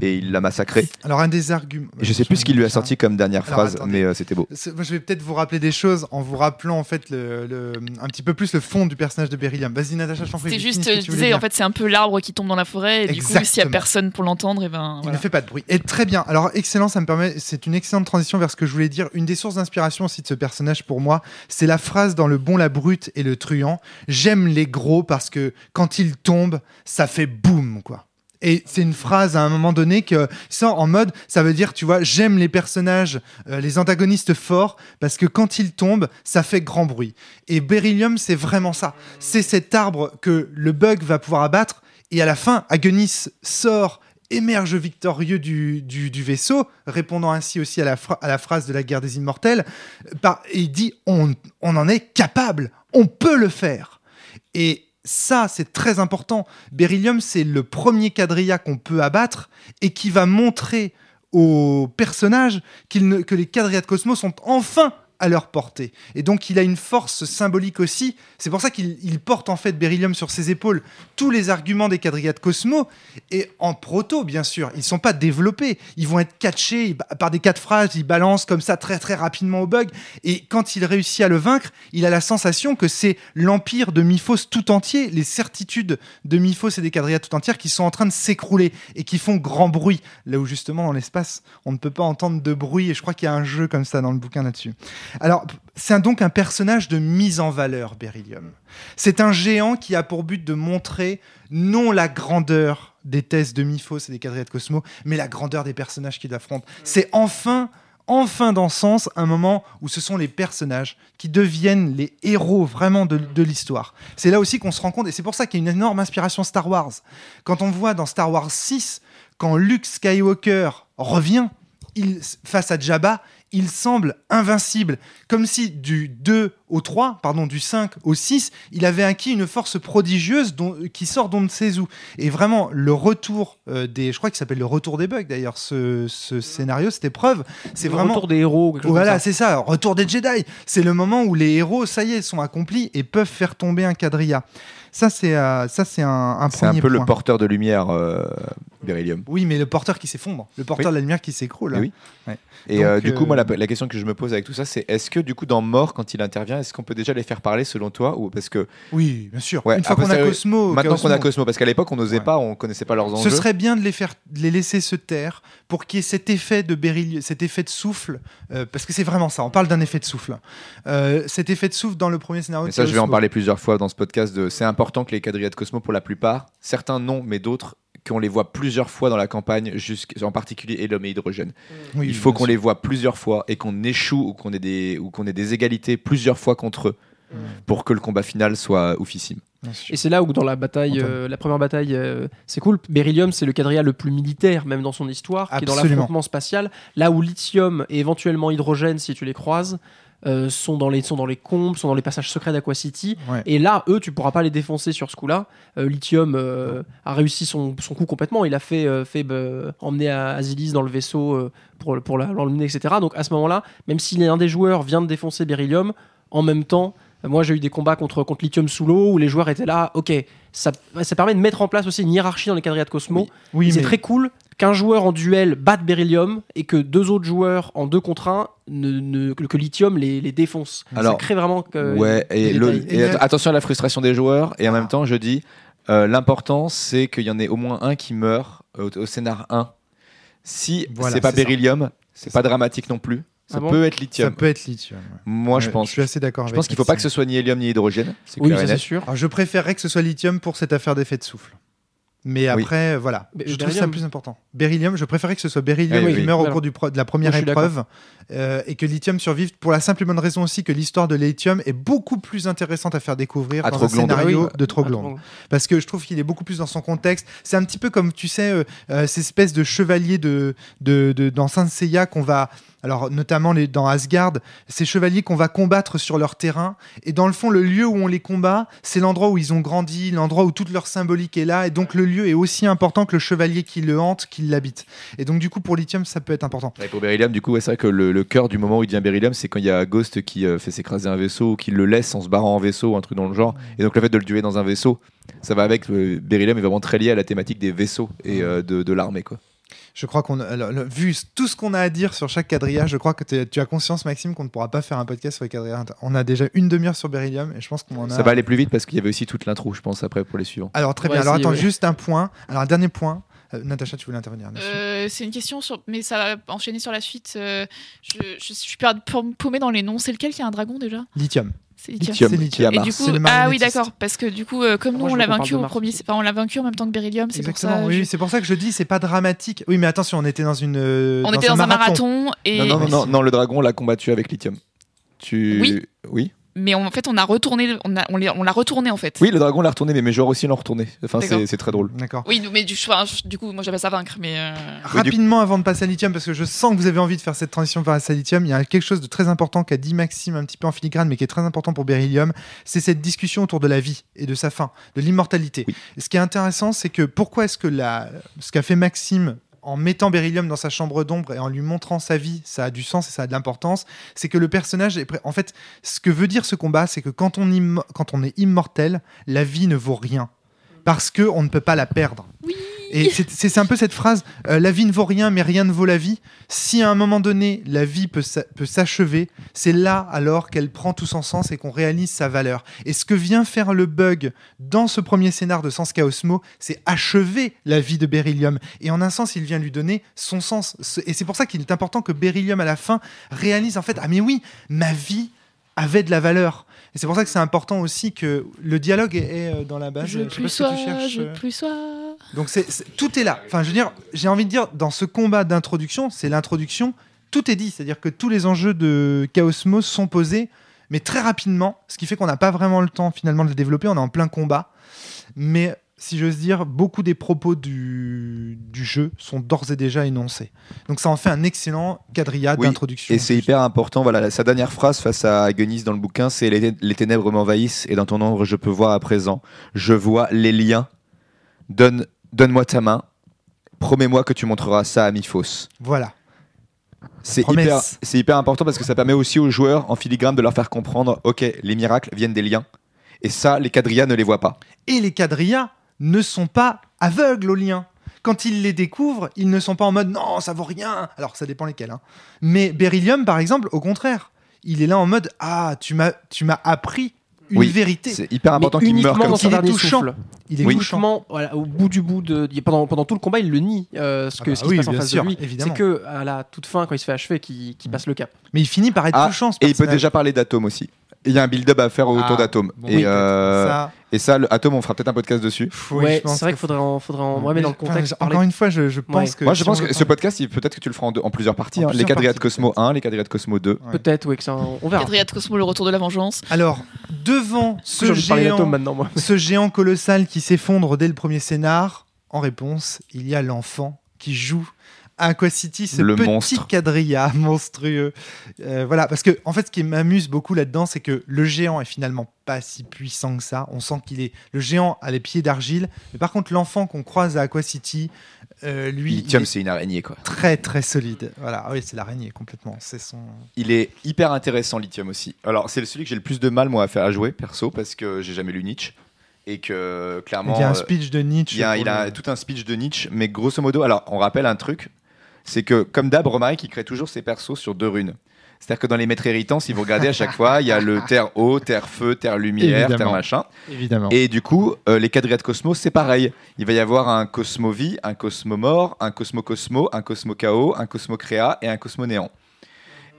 et il l'a massacré. Alors, un des arguments. Je sais plus ce qu'il lui a sorti comme dernière Alors, phrase, attendez. mais euh, c'était beau. Moi, je vais peut-être vous rappeler des choses en vous rappelant en fait le, le- un petit peu plus le fond du personnage de Beryllium. Vas-y Natacha, je t'en prie. C'est juste, je disais, dire. en fait, c'est un peu l'arbre qui tombe dans la forêt, et du coup, s'il y a personne pour l'entendre, et ben Il voilà. ne fait pas de bruit. Et très bien. Alors, excellent, ça me permet. C'est une excellente transition vers ce que je voulais dire. Une des sources d'inspiration aussi de ce personnage pour moi, c'est la phrase dans Le Bon, la Brute et le Truand. J'aime les gros parce que quand ils tombent, ça fait boum, quoi. Et c'est une phrase à un moment donné que ça en mode, ça veut dire, tu vois, j'aime les personnages, euh, les antagonistes forts parce que quand ils tombent, ça fait grand bruit. Et Beryllium, c'est vraiment ça. C'est cet arbre que le bug va pouvoir abattre. Et à la fin, Agonis sort émerge victorieux du, du- vaisseau, répondant ainsi aussi à la, à la phrase de la guerre des immortels, euh, et il dit on, on en est capable, on peut le faire. Et ça, c'est très important. Beryllium, c'est le premier quadrilla qu'on peut abattre et qui va montrer aux personnages que les quadrillas de Cosmos sont enfin à leur portée. Et donc, il a une force symbolique aussi. C'est pour ça qu'il il porte en fait Beryllium sur ses épaules tous les arguments des quadrillas de Cosmo. Et en proto, bien sûr, ils sont pas développés. Ils vont être catchés par des quatre phrases. Ils balancent comme ça très très rapidement au bug. Et quand il réussit à le vaincre, il a la sensation que c'est l'empire de Miphos tout entier, les certitudes de Miphos et des quadrillas tout entières qui sont en train de s'écrouler et qui font grand bruit. Là où justement dans l'espace, on ne peut pas entendre de bruit. Et je crois qu'il y a un jeu comme ça dans le bouquin là-dessus. Alors, c'est donc un personnage de mise en valeur, Beryllium. C'est un géant qui a pour but de montrer non la grandeur des thèses de Miphos et des quadrillas de Cosmo, mais la grandeur des personnages qu'il affronte. C'est enfin, enfin dans ce sens, un moment où ce sont les personnages qui deviennent les héros vraiment de, de l'histoire. C'est là aussi qu'on se rend compte, et c'est pour ça qu'il y a une énorme inspiration Star Wars. Quand on voit dans Star Wars 6, quand Luke Skywalker revient, il, face à Jabba, il semble invincible, comme si du 2 au 3, pardon, du 5 au 6, il avait acquis une force prodigieuse dont- qui sort d'on ne sait où. Et vraiment, le retour euh, des... Je crois qu'il s'appelle le retour des bugs, d'ailleurs, ce, ce scénario, cette épreuve. C'est Le vraiment... retour des héros. quelque chose Voilà, c'est ça, retour des Jedi. C'est le moment où les héros, ça y est, sont accomplis et peuvent faire tomber un quadrilla. Ça, c'est euh, ça, c'est un, un C'est un premier peu le porteur de lumière, euh, Beryllium. Oui, mais le porteur qui s'effondre, le porteur Oui. de la lumière qui s'écroule. Eh oui. Ouais. Et Donc, euh, du coup, euh, moi, la, la question que je me pose avec tout ça, c'est est-ce que du coup, dans Mort, quand il intervient, est-ce qu'on peut déjà les faire parler selon toi ou parce que Oui, bien sûr. Ouais, Une fois qu'on a Cosmo, maintenant qu'on a Cosmo, parce qu'à l'époque, on n'osait Ouais. pas, on connaissait pas leurs ce enjeux. serait bien de les faire, de les laisser se taire pour qu'il y ait cet effet de Beryl, cet effet de souffle, euh, parce que c'est vraiment ça. On parle d'un effet de souffle. Euh, cet effet de souffle dans le premier scénario. Mais ça, je vais en parler plusieurs fois dans ce podcast. De... C'est important que les quadrillas de Cosmo, pour la plupart, certains non, mais d'autres, qu'on les voit plusieurs fois dans la campagne, en particulier Hélum et Hydrogène. Oui, Il faut qu'on les voit plusieurs fois et qu'on échoue ou qu'on ait, des... ou qu'on ait des égalités plusieurs fois contre eux pour que le combat final soit oufissime. Et c'est là où dans la bataille, euh, la première bataille, euh, c'est cool. Beryllium, c'est le quadrilla le plus militaire, même dans son histoire, qui est dans l'affrontement spatial. Là où lithium et éventuellement hydrogène, si tu les croises, euh, sont dans les sont dans les combes, sont dans les passages secrets d'Aqua City. Ouais. Et là, eux, tu pourras pas les défoncer sur ce coup-là. Euh, lithium euh, a réussi son, son coup complètement. Il a fait, fait bah, emmener à Azilis dans le vaisseau pour, pour l'emmener, etc. Donc à ce moment-là, même si l'un des joueurs vient de défoncer Beryllium, en même temps, moi j'ai eu des combats contre, contre Lithium sous l'eau où les joueurs étaient là, ok, ça, ça permet de mettre en place aussi une hiérarchie dans les quadrillas de Cosmo. Oui, Et c'est très cool qu'un joueur en duel batte Beryllium et que deux autres joueurs en deux contre un ne, ne- que, Lithium les, les défonce. ça crée vraiment que, ouais, et, le- attention à la frustration des joueurs. Et en Ah. même temps, je dis, euh, l'important, c'est qu'il y en ait au moins un qui meurt au, au scénar 1. Si Voilà, c'est pas ça. Beryllium, c'est pas dramatique non plus. Ça Ah bon peut être Ça lithium. peut être lithium. ouais. Moi, je pense. Je suis assez d'accord Je avec pense qu'il faut pas que ce soit ni hélium ni hydrogène. Oui, ça c'est sûr. Alors, je préférerais que ce soit lithium pour cette affaire d'effet de souffle. Mais après, voilà, Mais je trouve ça beryllium. plus important. Beryllium, je préférais que ce soit beryllium Oui, qui oui. meurt au Voilà. cours du de la première Moi, épreuve euh, et que lithium survive pour la simple et bonne raison aussi que l'histoire de lithium est beaucoup plus intéressante à faire découvrir À dans un scénario oui. de Troglonde. parce que je trouve qu'il est beaucoup plus dans son contexte. C'est un petit peu comme, tu sais, euh, euh, ces espèces de chevaliers de, de, de- dans Saint Seiya qu'on va, alors notamment les, dans Asgard, ces chevaliers qu'on va combattre sur leur terrain. Et dans le fond, le lieu où on les combat, c'est l'endroit où ils ont grandi, l'endroit où toute leur symbolique est là. Et donc le lieu est aussi important que le chevalier qui le hante, qui l'habite. Et donc du coup, pour Lithium, ça peut être important. Et pour Beryllium, du coup, ouais, c'est vrai que le, le cœur du moment où il devient Beryllium, c'est quand il y a Ghost qui euh, fait s'écraser un vaisseau ou qui le laisse en se barrant en vaisseau ou un truc dans le genre. Et donc le fait de le tuer dans un vaisseau, ça va avec. euh, Beryllium est vraiment très lié à la thématique des vaisseaux et euh, de, de l'armée. quoi. Je crois qu'on, le- vu tout ce qu'on a à dire sur chaque quadrillage, je crois que tu as conscience, Maxime, qu'on ne pourra pas faire un podcast sur les quadrillages. On a déjà une demi-heure sur Beryllium et je pense qu'on en a. Ça va aller plus vite parce qu'il y avait aussi toute l'intro, je pense, après pour les suivants. Alors très Ouais, bien. Alors si, attends, ouais. juste un point. Alors un dernier point. Euh, Natacha, tu voulais intervenir Euh, c'est une question sur, mais ça va enchaîner sur la suite. euh, je, je suis pas paumée dans les noms. C'est lequel qui a un dragon déjà? Lithium. C'est Lithium. Et du coup, le ah oui, d'accord, parce que du coup, euh, comme nous moi, on l'a vaincu au premier, enfin, on l'a vaincu en même temps que Beryllium, c'est pour ça. oui, c'est pour ça que je dis, c'est pas dramatique. Oui, mais attention, on était dans une. euh, On était dans un marathon et Non, non, non, non, non, le dragon l'a combattu avec Lithium. Tu... Oui. Oui. Mais on- en fait on a retourné, on a, on l'a retourné en fait. Oui, le dragon l'a retourné, mais mes joueurs aussi l'ont retourné. Enfin, c'est c'est très drôle. D'accord. Oui, mais du, du coup, moi j'appelle ça vaincre, mais euh, Rapidement, avant de passer à Lithium, parce que je sens que vous avez envie de faire cette transition vers à Lithium, il y a quelque chose de très important qu'a dit Maxime un petit peu en filigrane, mais qui est très important pour Beryllium, c'est cette discussion autour de la vie et de sa fin, de l'immortalité. Oui. Ce qui est intéressant, c'est que pourquoi est-ce que la... ce qu'a fait Maxime en mettant Beryllium dans sa chambre d'ombre et en lui montrant sa vie, ça a du sens et ça a de l'importance, c'est que le personnage est. En fait, ce que veut dire ce combat, c'est que quand on, quand on est immortel, la vie ne vaut rien. Parce que on ne peut pas la perdre. Oui. Et c'est- un peu cette phrase euh, la vie ne vaut rien, mais rien ne vaut la vie. Si à un moment donné, la vie peut s'a- peut s'achever, c'est là alors qu'elle prend tout son sens et qu'on réalise sa valeur. Et ce que vient faire le bug dans ce premier scénar de Sens Chaosmo, c'est achever la vie de Beryllium. Et en un sens, il vient lui donner son sens. Et c'est pour ça qu'il est important que Beryllium, à la fin, réalise en fait Ah, mais oui, ma vie avait de la valeur. Et c'est pour ça que c'est important aussi que le dialogue est, euh, dans la base. je pas plus sois, je plus sois. Donc c'est c'est- tout est là. Enfin, je veux dire, j'ai envie de dire, dans ce combat d'introduction, c'est l'introduction, tout est dit. C'est-à-dire que tous les enjeux de Chaosmos sont posés, mais très rapidement, ce qui fait qu'on n'a pas vraiment le temps finalement de le développer. On est en plein combat. Mais si j'ose dire, beaucoup des propos du, du jeu sont d'ores et déjà énoncés. Donc ça en fait un excellent quadrillage Oui, d'introduction. Et c'est hyper important. Voilà, sa dernière phrase face à Agonis dans le bouquin, c'est les, les ténèbres m'envahissent et dans ton ombre je peux voir à présent. Je vois les liens. Donne, donne-moi ta main. Promets-moi que tu montreras ça à Miphos. Voilà. C'est Promesse. hyper, c'est hyper important parce que ça permet aussi aux joueurs en filigrane de leur faire comprendre, ok, les miracles viennent des liens. Et ça, les quadrillas ne les voient pas. Et les quadrillas ne sont pas aveugles aux liens. Quand ils les découvrent, ils ne sont pas en mode non, ça vaut rien. Alors ça dépend lesquels. hein. Mais Beryllium, par exemple, au contraire, il est là en mode ah, tu m'as, tu m'as appris une Oui, vérité. C'est hyper Mais important qu'il uniquement meure comme dans ça. son Il est dernier touchant. souffle. Il est Oui. touchant. Voilà, au bout du bout de, il- pendant, pendant tout le combat, il le nie. euh, ce, Ah que, bah ce qui oui, se passe en face sûr, de lui, c'est que à la toute fin, quand il se fait achever, qu'il qu'il passe le cap. Mais il finit par être Ah, touchant. Ce Et il peut déjà parler d'Atome aussi. Il y a un build-up à faire autour Ah, d'Atome. bon, et, euh, Ça, et ça, le Atome, on fera peut-être un podcast dessus. oui, ouais, c'est vrai qu'il faudrait en, faudrait en, ouais, mais dans le Enfin, contexte. encore une fois, je, je pense Ouais. que. Moi, je si pense que ce podcast, il- peut-être que tu le feras en, deux- en plusieurs parties. En hein. Les plusieurs parties, Cosmo peut-être. 1, les quadrillas de Cosmo 2. Ouais. Peut-être, oui, que ça, on verra. Quadrilla de Cosmo, le retour de la vengeance. Alors, devant ce géant, d'Atome maintenant, moi. ce géant colossal qui s'effondre dès le premier scénar, en réponse, il y a l'enfant qui joue Aqua City, ce Le petit monstre. quadrilla monstrueux. Euh, voilà, parce que en fait, ce qui m'amuse beaucoup là-dedans, c'est que le géant est finalement pas si puissant que ça. On sent qu'il est le géant a les pieds d'argile, mais par contre, l'enfant qu'on croise à Aqua City, euh, lui, Lithium, est c'est une araignée, quoi. très très solide. Voilà, Ah oui, c'est l'araignée complètement. C'est son. Il est hyper intéressant, Lithium aussi. Alors, c'est celui que j'ai le plus de mal, moi, à faire à jouer, perso, parce que j'ai jamais lu Nietzsche. Et que, clairement. il y a un euh, speech de Nietzsche. il y a, il a tout un speech de Nietzsche, mais grosso modo, alors, on rappelle un truc c'est que, comme d'hab, Romaric, il crée toujours ses persos sur deux runes. C'est-à-dire que dans les maîtres héritants, si vous regardez à chaque fois, il y a le terre eau, terre feu, terre lumière, terre machin. Évidemment. Et du coup, euh, les quadrilles de Cosmos, c'est pareil. Il va y avoir un Cosmo vie, un Cosmo mort, un Cosmo Cosmo, un Cosmo chaos, un Cosmo créa et un Cosmo néant.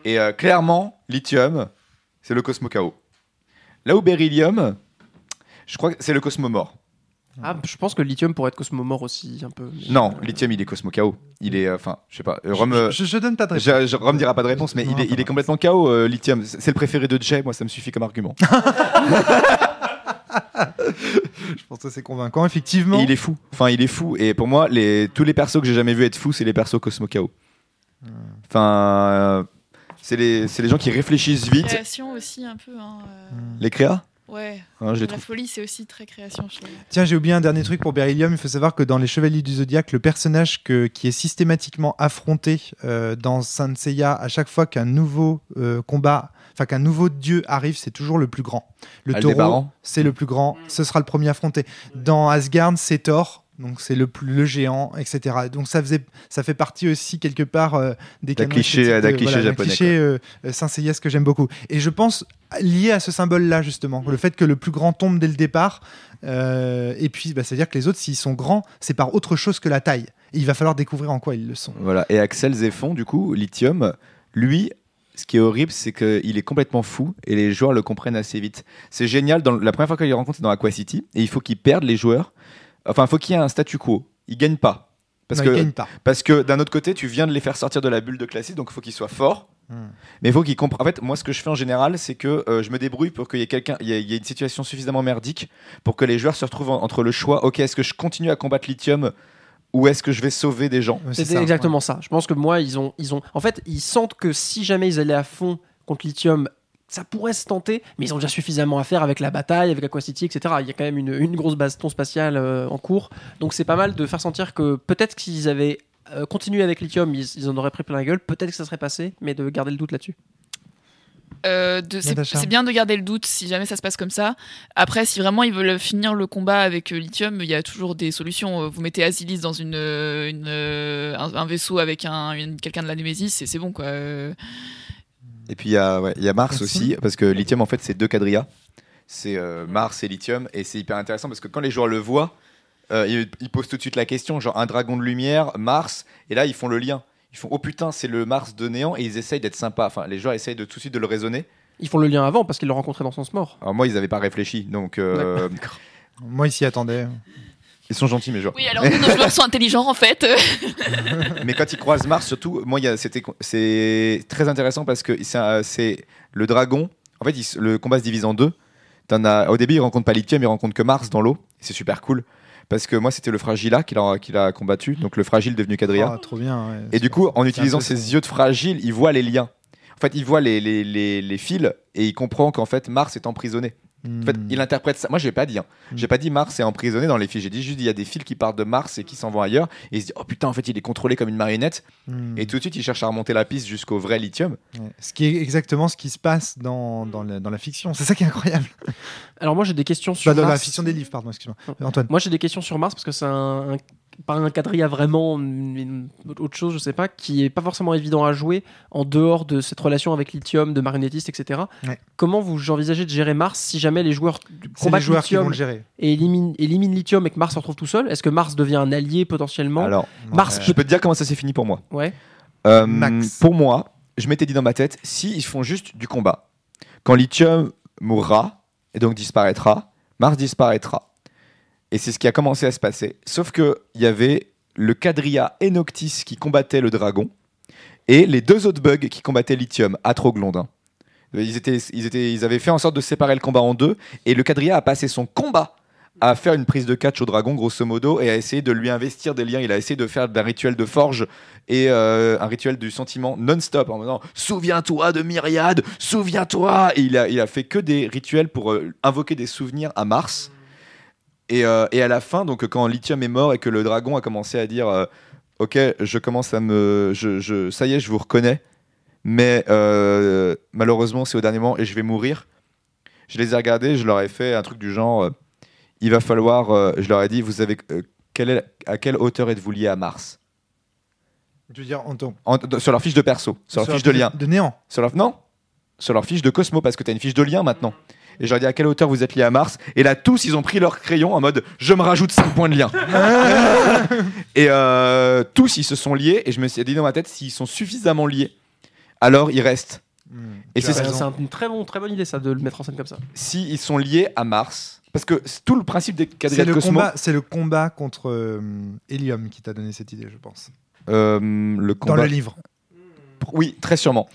Et euh, clairement, Lithium, c'est le Cosmo chaos. Là où Beryllium, je crois que c'est le Cosmo mort. Ah, je pense que lithium pourrait être cosmomore aussi, un peu. Non, lithium, il est Cosmo KO. Il est, euh, enfin, je sais pas. euh, Rome, euh, je, je donne pas de réponse. je- je- Rome dira pas de réponse, mais Non, il est, il est complètement KO, euh, lithium. C'est le préféré de Jay, moi, ça me suffit comme argument. Je pense que c'est convaincant, effectivement. Et il est fou. Enfin, il est fou. Et pour moi, les, tous les persos que j'ai jamais vu être fous, c'est les persos Cosmo KO. Enfin, euh, c'est les, c'est les gens qui réfléchissent vite. Création aussi un peu. Hein, euh, Les créas? Ouais. Hein, je La trouve. folie, c'est aussi très création. Je. Tiens, j'ai oublié un dernier truc pour Beryllium. Il faut savoir que dans les Chevaliers du Zodiaque, le personnage que- qui est systématiquement affronté euh, dans Saint Seiya à chaque fois qu'un nouveau euh, combat, enfin qu'un nouveau dieu arrive, c'est toujours le plus grand. Le taureau, Aldébaran. c'est le plus grand. Ce sera le premier affronté. Dans Asgard, c'est Thor. Donc c'est le plus le géant, etc. Donc ça faisait, ça fait partie aussi quelque part euh, des D'un canons cliché- esthétiques d'un de- cliché japonais, cliché, euh, euh, Saint Seiya, ce que j'aime beaucoup. Et je pense lié à ce symbole-là justement, le fait que le plus grand tombe dès le départ. euh, et puis, bah, c'est-à-dire que les autres, s'ils sont grands, c'est par autre chose que la taille. Et il va falloir découvrir en quoi ils le sont. Voilà. Et Axel Zéphon, du coup, lithium, lui, ce qui est horrible, c'est qu'il est complètement fou et les joueurs le comprennent assez vite. C'est génial. Dans, la première fois qu'il les rencontre, c'est dans Aqua City et il faut qu'ils perdent les joueurs. Enfin, il faut qu'il y ait un statu quo. Ils gagnent pas. Parce Non, que ils gagnent pas. Parce que d'un autre côté, tu viens de les faire sortir de la bulle de classiste, donc il faut qu'ils soient forts. Hmm. Mais il faut qu'ils comprennent. En fait, moi, ce que je fais en général, c'est que euh, je me débrouille pour qu'il y ait quelqu'un, il y, ait- il y ait une situation suffisamment merdique pour que les joueurs se retrouvent en- entre le choix. Ok, est-ce que je continue à combattre Lithium ou est-ce que je vais sauver des gens? C'est C'est ça, exactement ça. Je pense que moi, ils ont, ils ont. En fait, ils sentent que si jamais ils allaient à fond contre Lithium, ça pourrait se tenter, mais ils ont déjà suffisamment à faire avec la bataille, avec Aqua City, etc. Il y a quand même une, une grosse baston spatiale euh, en cours. Donc c'est pas mal de faire sentir que peut-être que s'ils avaient euh, continué avec Lithium, ils, ils en auraient pris plein la gueule. Peut-être que ça serait passé, mais de garder le doute là-dessus. Euh, c'est bien de garder le doute si jamais ça se passe comme ça. Après, si vraiment ils veulent finir le combat avec euh, Lithium, il y a toujours des solutions. Vous mettez Asilis dans une, une, un, un vaisseau avec un, quelqu'un de la Némésis et c'est bon quoi. Et puis il y a, ouais, il y a Mars Merci. aussi, parce que Lithium, en fait, c'est deux quadrillas. C'est euh, Mars et Lithium, et c'est hyper intéressant parce que quand les joueurs le voient, euh, ils, ils posent tout de suite la question, genre un dragon de lumière, Mars, et là ils font le lien. Ils font oh putain, c'est le Mars de néant, et ils essayent d'être sympas. Enfin, les joueurs essayent de tout de suite de le raisonner. Ils font le lien avant parce qu'ils l'ont rencontré dans Sens Mort. Alors moi, ils n'avaient pas réfléchi, donc euh, Moi, ici, attendais. Ils sont gentils, mes joueurs. Oui, alors nous, nos joueurs sont intelligents en fait. Mais quand ils croisent Mars, surtout, moi, c'est très intéressant parce que c'est, le dragon. En fait, il le combat se divise en deux. As, au début, il rencontre pas Lithium, il rencontre que Mars dans l'eau. C'est super cool parce que moi, c'était le Fragila qu'il a, qu'il a combattu, donc le fragile devenu Quadrilla. Ah, trop bien. ouais. Et du coup, en utilisant ses yeux de fragile, il voit les liens. En fait, il voit les, les, les, les fils et il comprend qu'en fait, Mars est emprisonné. En fait, Hmm. il interprète ça. Moi, j'ai pas dit. hein. Mm. J'ai pas dit Mars est emprisonné dans les fils. J'ai dit juste il y a des fils qui partent de Mars et qui s'en vont ailleurs. Et il se dit oh putain, en fait, il est contrôlé comme une marionnette. Hmm. Et tout de suite, il cherche à remonter la piste jusqu'au vrai lithium. Ouais. Ce qui est exactement ce qui se passe dans, dans, la, dans la fiction. C'est ça qui est incroyable. Alors moi j'ai des questions sur Pas dans la Mars. fiction des livres, pardon, excuse-moi. Antoine. Moi j'ai des questions sur Mars parce que c'est un, un- pas un quadrilla vraiment, mais une- autre chose, je sais pas, qui est pas forcément évident à jouer en dehors de cette relation avec Lithium, de marionnettiste, etc. Ouais. Comment vous envisagez de gérer Mars si jamais les joueurs les combattent joueurs qui vont Lithium le gérer. et éliminent, éliminent Lithium et que Mars se retrouve tout seul Est-ce que Mars devient un allié potentiellement? Alors, Mars je peux te dire comment ça s'est fini pour moi. Ouais. Euh, Max. Pour moi, je m'étais dit dans ma tête, si ils font juste du combat, quand lithium mourra et donc disparaîtra, Mars disparaîtra. Et c'est ce qui a commencé à se passer. Sauf que il y avait le quadrilla Enoctis qui combattait le dragon et les deux autres bugs qui combattaient lithium, Atroglondin. Ils, étaient, ils, étaient, ils avaient fait en sorte de séparer le combat en deux et le quadrilla a passé son combat à faire une prise de catch au dragon grosso modo et à essayer de lui investir des liens. Il a essayé de faire d'un rituel de forge et euh, un rituel du sentiment non-stop en disant souviens-toi de Myriade, souviens-toi. Et il a, il a fait que des rituels pour euh, invoquer des souvenirs à Mars. Et, euh, et à la fin, donc quand Lithium est mort et que le dragon a commencé à dire euh, ok, je commence à me, je, je- ça y est, je vous reconnais, mais euh, malheureusement c'est au dernier moment et je vais mourir. Je les ai regardés, je leur ai fait un truc du genre, il va falloir, je leur ai dit, vous avez, quelle est- à quelle hauteur êtes-vous lié à Mars? Tu veux dire, en de- Sur leur fiche de perso, sur leur fiche de lien. De néant. Sur leur, non, sur leur fiche de Cosmo, parce que tu as une fiche de lien maintenant. Et je leur ai dit à quelle hauteur vous êtes lié à Mars? Et là, tous, ils ont pris leur crayon en mode je me rajoute 5 points de lien. et euh, tous, ils se sont liés. Et je me suis dit dans ma tête, s'ils sont suffisamment liés, alors ils restent. Hmm. Et c'est ce une très, bon, très bonne idée ça de le mettre en scène comme ça. S'ils sont liés à Mars, Parce que tout le principe des quadrilles de Cosmo. c'est le combat contre euh, Helium qui t'a donné cette idée, je pense. euh, le Dans le livre. Oui, très sûrement.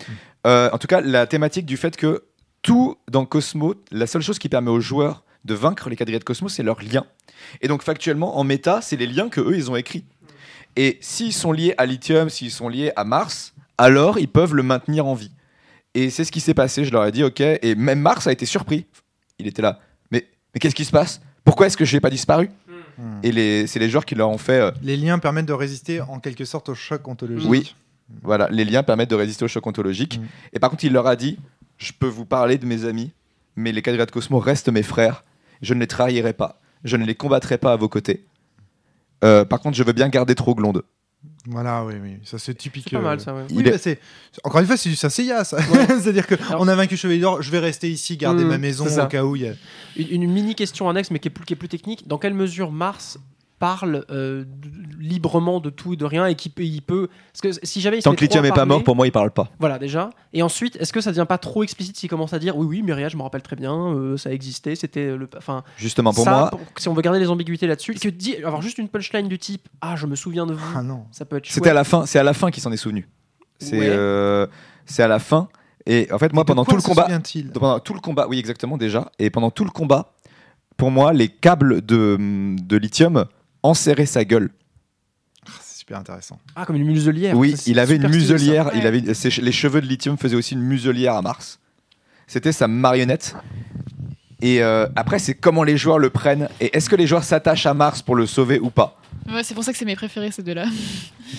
Euh, en tout cas, la thématique du fait que tout dans Cosmo, la seule chose qui permet aux joueurs de vaincre les quadrilles de Cosmo, c'est leurs liens. Et donc factuellement, en méta, c'est les liens que eux ils ont écrits. Et s'ils sont liés à Lithium, s'ils sont liés à Mars, alors ils peuvent le maintenir en vie. Et c'est ce qui s'est passé. Je leur ai dit OK. Et même Mars a été surpris. Il était là. Mais, mais qu'est-ce qui se passe? Pourquoi est-ce que je n'ai pas disparu? Hmm. Et les- c'est les joueurs qui leur ont fait. euh, Les liens permettent de résister en quelque sorte au choc ontologique. Oui. Voilà, les liens permettent de résister au choc ontologique. Mm. Et par contre, il leur a dit Je peux vous parler de mes amis, mais les quadrilles de Cosmo restent mes frères. Je ne les trahirai pas. Je ne les combattrai pas à vos côtés. Euh, par contre, je veux bien garder Troglonde. Voilà, oui, oui. Ça, c'est typique. C'est pas euh, mal ça. ouais. Oui, Il est- bah, c'est encore une fois, c'est du Sasseya, ça. C'est-à-dire que Alors- on a vaincu Chevalier d'Or, je vais rester ici, garder Mmh, ma maison ça. au cas où il y a. Une, une mini question annexe, mais qui est plus, qui est plus technique. Dans quelle mesure Mars parle euh, librement de tout et de rien et qui peut, il peut parce que si jamais il Tant que Lithium n'est pas mort, pour moi, il parle pas. Voilà déjà. Et ensuite, est-ce que ça devient pas trop explicite s'il commence à dire oui oui Myria, je me rappelle très bien, euh, ça existait, c'était le, enfin Justement, pour ça, moi, pour- si on veut garder les ambiguïtés là-dessus, que dit avoir juste une punchline du type ah je me souviens de vous, Ah non. ça peut être c'était à chouette. la fin. C'est à la fin qu'il s'en est souvenu. C'est Ouais. euh, c'est à la fin. Et en fait, moi, pendant tout le combat, pendant tout le combat, oui, exactement déjà. Et pendant tout le combat, pour moi, les câbles de, de lithium enserraient sa gueule. Ah, C'est super intéressant. Ah comme une muselière. Oui, Ça, il avait une stylé, muselière. Il avait ses- les cheveux de lithium faisaient aussi une muselière à Mars. C'était sa marionnette. Et euh, après, c'est comment les joueurs le prennent et est-ce que les joueurs s'attachent à Mars pour le sauver ou pas? Ouais, c'est pour ça que c'est mes préférés ces deux-là.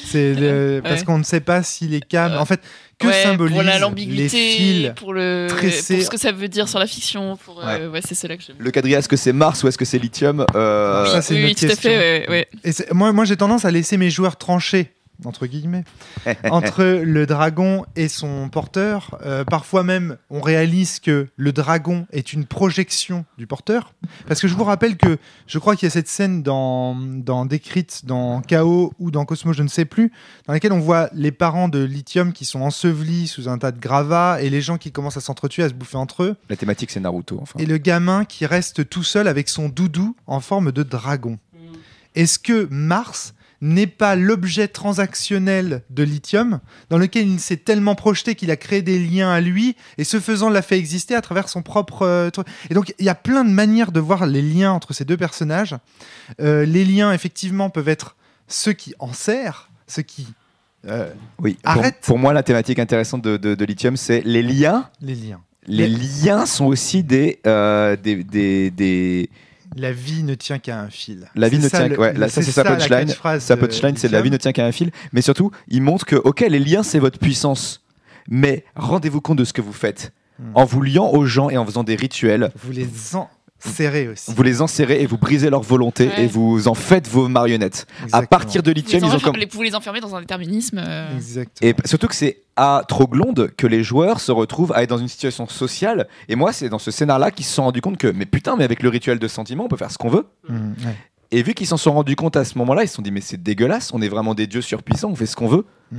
C'est parce Ouais. qu'on ne sait pas si les câbles. En fait, que Ouais, symbolisent pour la- les l'ambiguïté, fils pour le tressés. pour ce que ça veut dire sur la fiction. Pour euh, ouais, c'est cela que j'aime. Le quadrille, est-ce que c'est Mars ou est-ce que c'est lithium Euh, ça, c'est une oui, autre tout à question. fait. ouais, ouais. Et moi, moi j'ai tendance à laisser mes joueurs trancher entre guillemets entre le dragon et son porteur. Euh, parfois même, on réalise que le dragon est une projection du porteur. Parce que je vous rappelle que je crois qu'il y a cette scène dans, dans décrite dans Chaos ou dans Cosmo, je ne sais plus, dans laquelle on voit les parents de Lithium qui sont ensevelis sous un tas de gravats et les gens qui commencent à s'entretuer, à se bouffer entre eux. La thématique, c'est Naruto. Enfin. Et le gamin qui reste tout seul avec son doudou en forme de dragon. Est-ce que Mars n'est pas l'objet transactionnel de lithium dans lequel il s'est tellement projeté qu'il a créé des liens à lui et ce faisant l'a fait exister à travers son propre euh, truc. Et donc il y a plein de manières de voir les liens entre ces deux personnages. Euh, les liens effectivement peuvent être ceux qui en serrent, ceux qui euh, Oui. Pour, Arrête. pour moi, la thématique intéressante de, de- de lithium, c'est les liens. les liens. Les liens sont aussi des, des, des, des- La vie ne tient qu'à un fil. La vie ne ça, tient le- ouais, là, ça c'est sa punchline. Sa punchline, c'est la vie ne tient qu'à un fil. Mais surtout, il montre que, ok, les liens, c'est votre puissance. Mais rendez-vous compte de ce que vous faites. Hmm. En vous liant aux gens et en faisant des rituels, Vous les aussi. vous les enserrez et vous brisez leur volonté Ouais. et vous en faites vos marionnettes. À Exactement. partir de lithium, ils ont enfer- comme. les- vous les enfermer dans un déterminisme. euh, Exactement. Et surtout que c'est à Troglonde que les joueurs se retrouvent à être dans une situation sociale. Et moi, c'est dans ce scénar-là qu'ils se sont rendus compte que, mais putain, mais avec le rituel de sentiment, on peut faire ce qu'on veut. Mmh, ouais. Et vu qu'ils s'en sont rendus compte à ce moment-là, ils se sont dit, mais c'est dégueulasse, on est vraiment des dieux surpuissants, on fait ce qu'on veut. Mmh.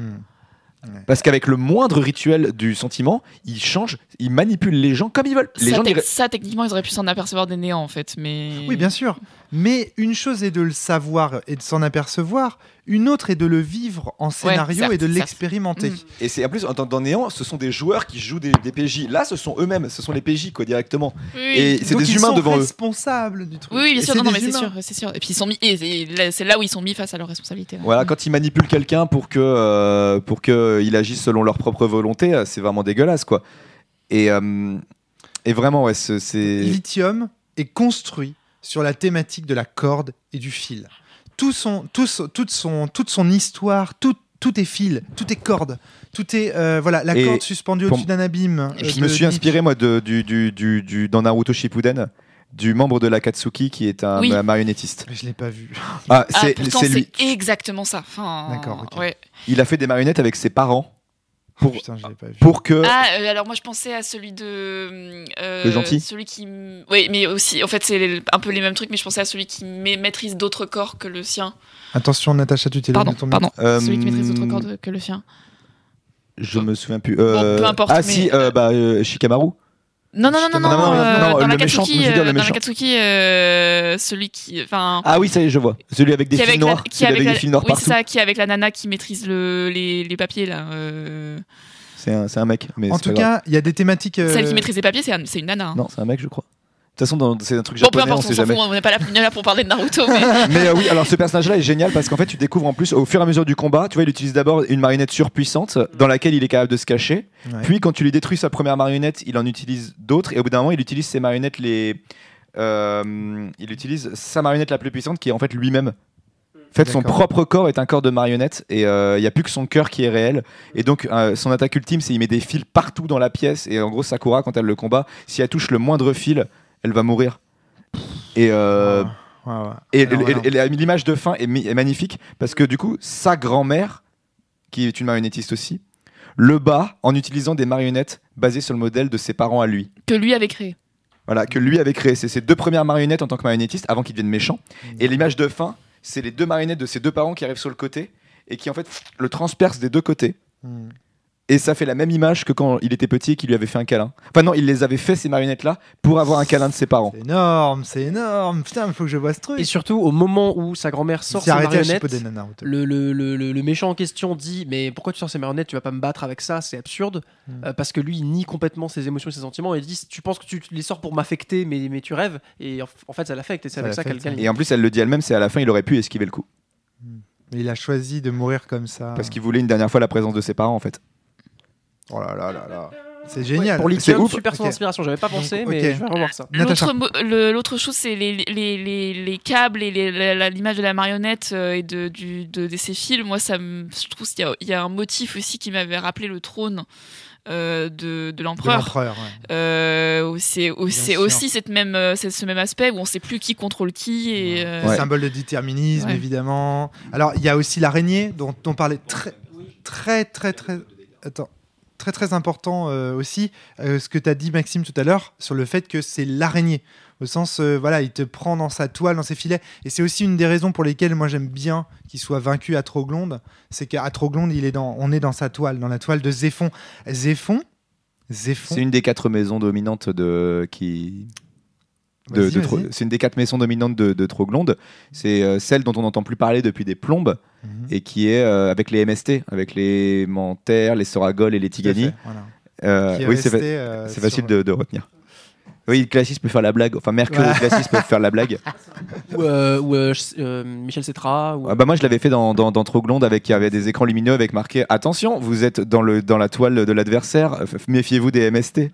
Parce qu'avec le moindre rituel du sentiment, ils changent, ils manipulent les gens comme ils veulent. Les ça, gens ça, techniquement, ils auraient pu s'en apercevoir des néants, en fait. Mais... Oui, bien sûr. Mais une chose est de le savoir et de s'en apercevoir, une autre est de le vivre en scénario certes, et de l'expérimenter. Mm. Et c'est en plus, dans, dans Néant, ce sont des joueurs qui jouent des, des PJ. Là, ce sont eux-mêmes, ce sont les PJ, quoi, directement. Oui, Et c'est des ils humains sont devant eux. responsables du truc. Oui, oui, bien sûr, non, mais c'est sûr, c'est sûr. Et puis ils sont mis, c'est là où ils sont mis face à leurs responsabilités. ouais. Voilà, quand ils manipulent quelqu'un pour que euh, pour que euh, il agisse selon leur propre volonté, euh, c'est vraiment dégueulasse, quoi. Et euh, et vraiment, ouais, ce- c'est Lithium est construit sur la thématique de la corde et du fil. Tout son, tout son- toute, son, toute son histoire, tout, tout est fil, tout est corde, tout est euh, voilà la Et corde suspendue au-dessus d'un abîme. Euh, je me suis inspiré moi de, du, du, du, du- dans Naruto Shippuden du membre de l'Akatsuki qui est un Oui. ma- marionnettiste. Je l'ai pas vu. Ah, Ah, c'est lui. exactement ça. Enfin, D'accord, ok. ouais. Il a fait des marionnettes avec ses parents pour Putain, je l'ai pas vu. pour que Ah, euh, alors moi je pensais à celui de. euh, Le gentil Celui qui. Oui, mais aussi, en fait, c'est un peu les mêmes trucs, mais je pensais à celui qui ma- maîtrise d'autres corps que le sien. Attention, Natacha, tu t'es Pardon, ton pardon. Euh, Celui qui maîtrise d'autres corps de- que le sien. je me souviens plus. Euh, peu importe, Ah mais- si, euh, bah euh, Shikamaru. Non, non, non, non, Non, non, non, non, euh, non, dans le la méchant, Katsuki, euh, euh, celui qui, enfin, Ah oui, ça y est, je vois. Celui avec des fils noirs. qui avec des fils noirs oui, c'est partout. ça, qui est avec la nana qui maîtrise le, les, les papiers là. euh, C'est un, c'est un mec. Mais En tout cas, il y a des thématiques. euh, Celle qui maîtrise les papiers, c'est un- c'est une nana. hein. Non, c'est un mec, je crois. De toute façon, dans- c'est un truc Bon, peu japonais, on importe, on sait s'en fout, jamais. on n'est pas là, on est là pour parler de Naruto, mais Mais euh, oui, alors ce personnage-là est génial parce qu'en fait, tu découvres en plus au fur et à mesure du combat, tu vois, il utilise d'abord une marionnette surpuissante dans laquelle il est capable de se cacher. ouais. Puis, quand tu lui détruis sa première marionnette, il en utilise d'autres. Et au bout d'un moment, il utilise ses marionnettes les. euh, il utilise sa marionnette la plus puissante qui est en fait lui-même. En fait, son D'accord. propre corps est un corps de marionnette et euh, il n'y a plus que son cœur qui est réel. Et donc, euh, son attaque ultime, c'est il met des fils partout dans la pièce. Et en gros, Sakura, quand elle le combat, si elle touche le moindre fil, elle va mourir. Et, euh, l'image de fin est, magnifique parce que du coup, sa grand-mère, qui est une marionnettiste aussi, le bat en utilisant des marionnettes basées sur le modèle de ses parents à lui. que lui avait créé. Voilà, que lui avait créé. C'est ses deux premières marionnettes en tant que marionnettiste avant qu'il devienne méchant. Et l'image de fin, c'est les deux marionnettes de ses deux parents qui arrivent sur le côté et qui en fait le transpercent des deux côtés. Hmm. Et ça fait la même image que quand il était petit et qu'il lui avait fait un câlin. Enfin non, il les avait fait ces marionnettes-là pour avoir un câlin de ses parents. C'est énorme, c'est énorme. Putain, il faut que je vois ce truc. Et surtout, au moment où sa grand-mère sort ses marionnettes, le, le, le, le- méchant en question dit Mais pourquoi tu sors ces marionnettes Tu vas pas me battre avec ça, c'est absurde. Mm. Euh, parce que lui, il nie complètement ses émotions et ses sentiments. Et il dit Tu penses que tu les sors pour m'affecter, mais, mais tu rêves. Et en, en fait, ça l'affecte. Et c'est avec ça qu'elle gagne. Et en plus, elle le dit elle-même, c'est à la fin, il aurait pu esquiver le coup. Mais il a choisi de mourir comme ça. Parce qu'il voulait une dernière fois la présence de ses parents, en fait. Oh là là là là. C'est génial. Pour C'est Lithium, ouf. super son Ok. inspiration. J'avais pas pensé, Donc, mais je vais revoir ça. L'autre mo- le- L'autre chose, c'est les, les, les, les câbles et les- la- la- l'image de la marionnette euh, et de, du, de, de ces fils. Moi, ça me, je trouve qu'il y a, il y a un motif aussi qui m'avait rappelé le trône euh, de, de De l'empereur. l'empereur, ouais. Euh, c'est aussi cette même, c'est ce même aspect où on sait plus qui contrôle qui. Et, euh, Ouais. Symbole de déterminisme, Ouais. évidemment. Alors, il y a aussi l'araignée, dont on parlait très, très, très, très. Attends. Très très important euh, aussi euh, ce que tu as dit Maxime tout à l'heure sur le fait que c'est l'araignée. Au sens euh, voilà il te prend dans sa toile dans ses filets. Et c'est aussi une des raisons pour lesquelles moi j'aime bien qu'il soit vaincu à Troglonde. C'est qu'à Troglonde il est dans on est dans sa toile dans la toile de Zéphon? Zéphon? C'est une des quatre maisons dominantes de qui. De, Vas-y, de Tro- vas-y. c'est une des quatre maisons dominantes de, de Troglonde. C'est euh, celle dont on n'entend plus parler depuis des plombes Mhm. et qui est euh, avec les MST, avec les Manter, les Soragol et les Tigani. voilà. Euh, oui, c'est fa- euh, facile de, de retenir. Oui, le classiste peut faire la blague. Enfin, Mercure et Ouais. le classiste peuvent faire la blague. Ou, euh, ou, euh, euh, Michel Cetra. Ou... Ah bah moi, je l'avais fait dans, dans, dans Troglonde avec il y avait des écrans lumineux avec marqué Attention, vous êtes dans, le, dans la toile de l'adversaire, méfiez-vous des MST.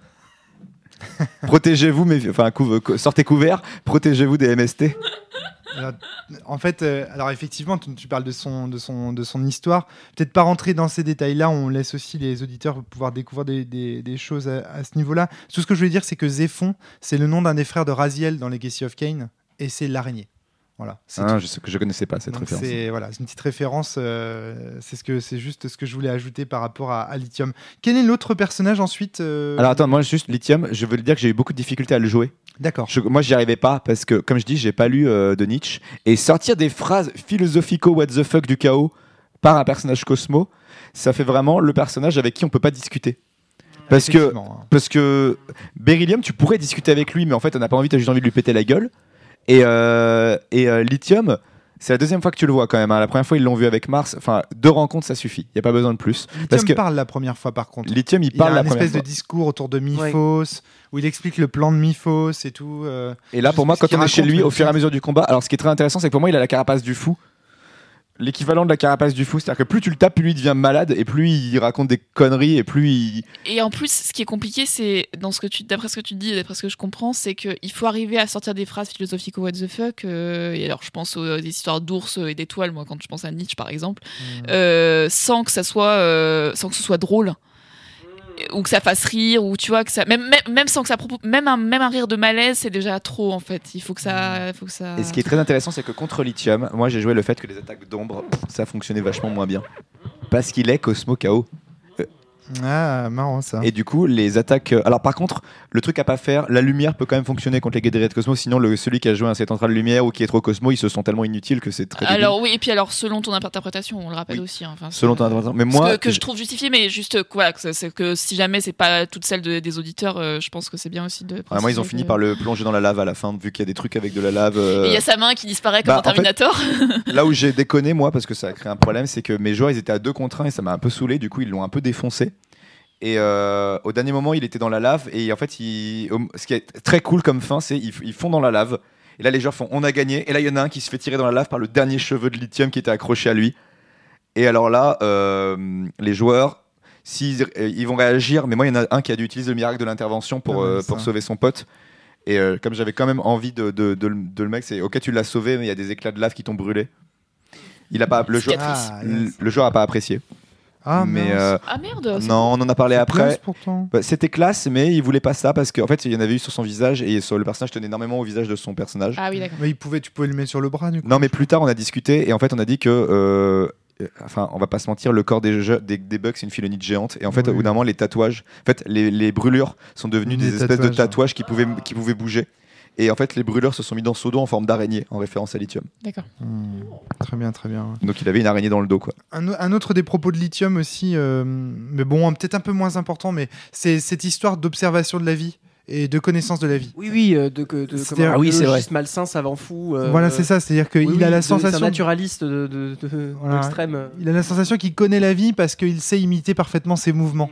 Protégez-vous, méfi- enfin, sortez couvert, protégez-vous des MST. En fait, euh, alors effectivement, tu, parles de son, de son, de son histoire. Peut-être pas rentrer dans ces détails-là. On laisse aussi les auditeurs pouvoir découvrir des, choses à, ce niveau-là. Tout ce que je voulais dire, c'est que Zéphon, c'est le nom d'un des frères de Raziel dans Legacy of Kain, et c'est l'araignée. Voilà. C'est Ah, je que je connaissais pas cette Donc référence. c'est voilà, une petite référence. euh, c'est ce que c'est juste ce que je voulais ajouter par rapport à, à Lithium. Quel est l'autre personnage ensuite euh, Alors attends, moi juste Lithium, je veux le dire que j'ai eu beaucoup de difficultés à le jouer. D'accord. Je- moi, j'y arrivais pas parce que, comme je dis, j'ai pas lu euh, de Nietzsche et sortir des phrases philosophico what the fuck du chaos par un personnage Cosmo, ça fait vraiment le personnage avec qui on peut pas discuter. Parce que hein. parce que Beryllium, tu pourrais discuter avec lui, mais en fait, on n'a pas envie, t'as juste envie de lui péter la gueule. Et, euh, et euh, Lithium, c'est la deuxième fois que tu le vois quand même. hein. La première fois, ils l'ont vu avec Mars. Enfin, deux rencontres, ça suffit. Il y a pas besoin de plus. Lithium parce que- parle la première fois par contre. Lithium, il Il parle a la un première espèce fois. de discours autour de Myphos où il explique le plan de Myphos et tout. euh, Et là, pour moi, quand on est chez lui, au fur et à mesure du combat, alors ce qui est très intéressant, c'est que pour moi, il a la carapace du fou. L'équivalent de la carapace du fou, c'est-à-dire que plus tu le tapes, plus lui devient malade, et plus il raconte des conneries, et plus il. Et en plus, ce qui est compliqué, c'est dans ce que tu, d'après ce que tu dis, et d'après ce que je comprends, c'est qu'il faut arriver à sortir des phrases philosophiques what the fuck. euh, et alors, je pense aux des histoires d'ours et d'étoiles, moi, quand je pense à Nietzsche, par exemple, euh, sans que ça soit, euh, sans que ce soit drôle ou que ça fasse rire ou tu vois que ça même même, même sans que ça même un même un rire de malaise c'est déjà trop en fait il faut que ça faut que ça Et ce qui est très intéressant, c'est que contre Lithium, moi j'ai joué le fait que les attaques d'ombre, ça fonctionnait vachement moins bien. Parce qu'il est Cosmo KO. Euh, Ah, marrant ça. Et du coup, les attaques. euh, Alors, par contre, le truc à pas faire, la lumière peut quand même fonctionner contre les guerriers de Cosmo. Sinon, le, celui qui a joué un central de lumière ou qui est trop Cosmo, ils se sont tellement inutiles que c'est très. débile. Alors oui, et puis alors selon ton interprétation, on le rappelle Oui. aussi. hein, Selon ton interprétation. Mais Ce moi, que, que je trouve justifié, mais juste quoi, que c'est que si jamais c'est pas toute celle de- des auditeurs, euh, je pense que c'est bien aussi de. vraiment, ils ont fini que- par le plonger dans la lave à la fin, vu qu'il y a des trucs avec de la lave. euh, Et il y a sa main qui disparaît comme Bah, un en fait- Terminator. Là où j'ai déconné, moi, parce que ça a créé un problème, c'est que mes joueurs, ils étaient à deux contre un et ça m'a un peu saoulé. Du coup, ils l'ont un peu défoncé. Et euh, au dernier moment, il était dans la lave. Et en fait, il- ce qui est très cool comme fin, c'est ils, ils font dans la lave. Et là, les joueurs font on a gagné. Et là, il y en a un qui se fait tirer dans la lave par le dernier cheveu de lithium qui était accroché à lui. Et alors là, euh, les joueurs, s'ils euh, ils vont réagir. Mais moi, il y en a un qui a dû utiliser le miracle de l'intervention pour, euh, ça. sauver son pote. Et euh, comme j'avais quand même envie de, de, de le- de le mec, c'est ok, tu l'as sauvé, mais il y a des éclats de lave qui t'ont brûlé. Il a pas le joueur. Ah, le joueur a pas apprécié. Ah, mais euh, Ah merde. non, on en a parlé après. classe, pourtant. Bah, C'était classe, mais il voulait pas ça parce qu'en fait, il y en avait eu sur son visage et sur le personnage tenait énormément au visage de son personnage. Ah oui, d'accord. Mais il pouvait, tu pouvais le mettre sur le bras, du coup. Non, mais plus tard, on a discuté et en fait, on a dit que. euh, Enfin, on va pas se mentir, le corps des, jeux, des, des bugs, c'est une philonite géante. Et en fait, Oui. au bout d'un moment, les tatouages, en fait, les, les brûlures sont devenues Des des, espèces de tatouages, tatouages qui pouvaient, qui pouvaient bouger. Et en fait, les brûleurs se sont mis dans son dos en forme d'araignée, en référence à lithium. D'accord. Hmm. Très bien, très bien. Donc, il avait une araignée dans le dos, quoi. Un, autre des propos de lithium aussi, euh, mais bon, peut-être un peu moins important, mais c'est cette histoire d'observation de la vie et de connaissance de la vie. Oui, oui, euh, de, de, de Ah oui, c'est biologiste malsain, savant fou. euh, voilà, c'est ça, c'est-à-dire qu'il oui, oui, a la de- C'est un sensation. naturaliste de, de, de- Voilà. d'extrême. Il a la sensation qu'il connaît la vie parce qu'il sait imiter parfaitement ses mouvements.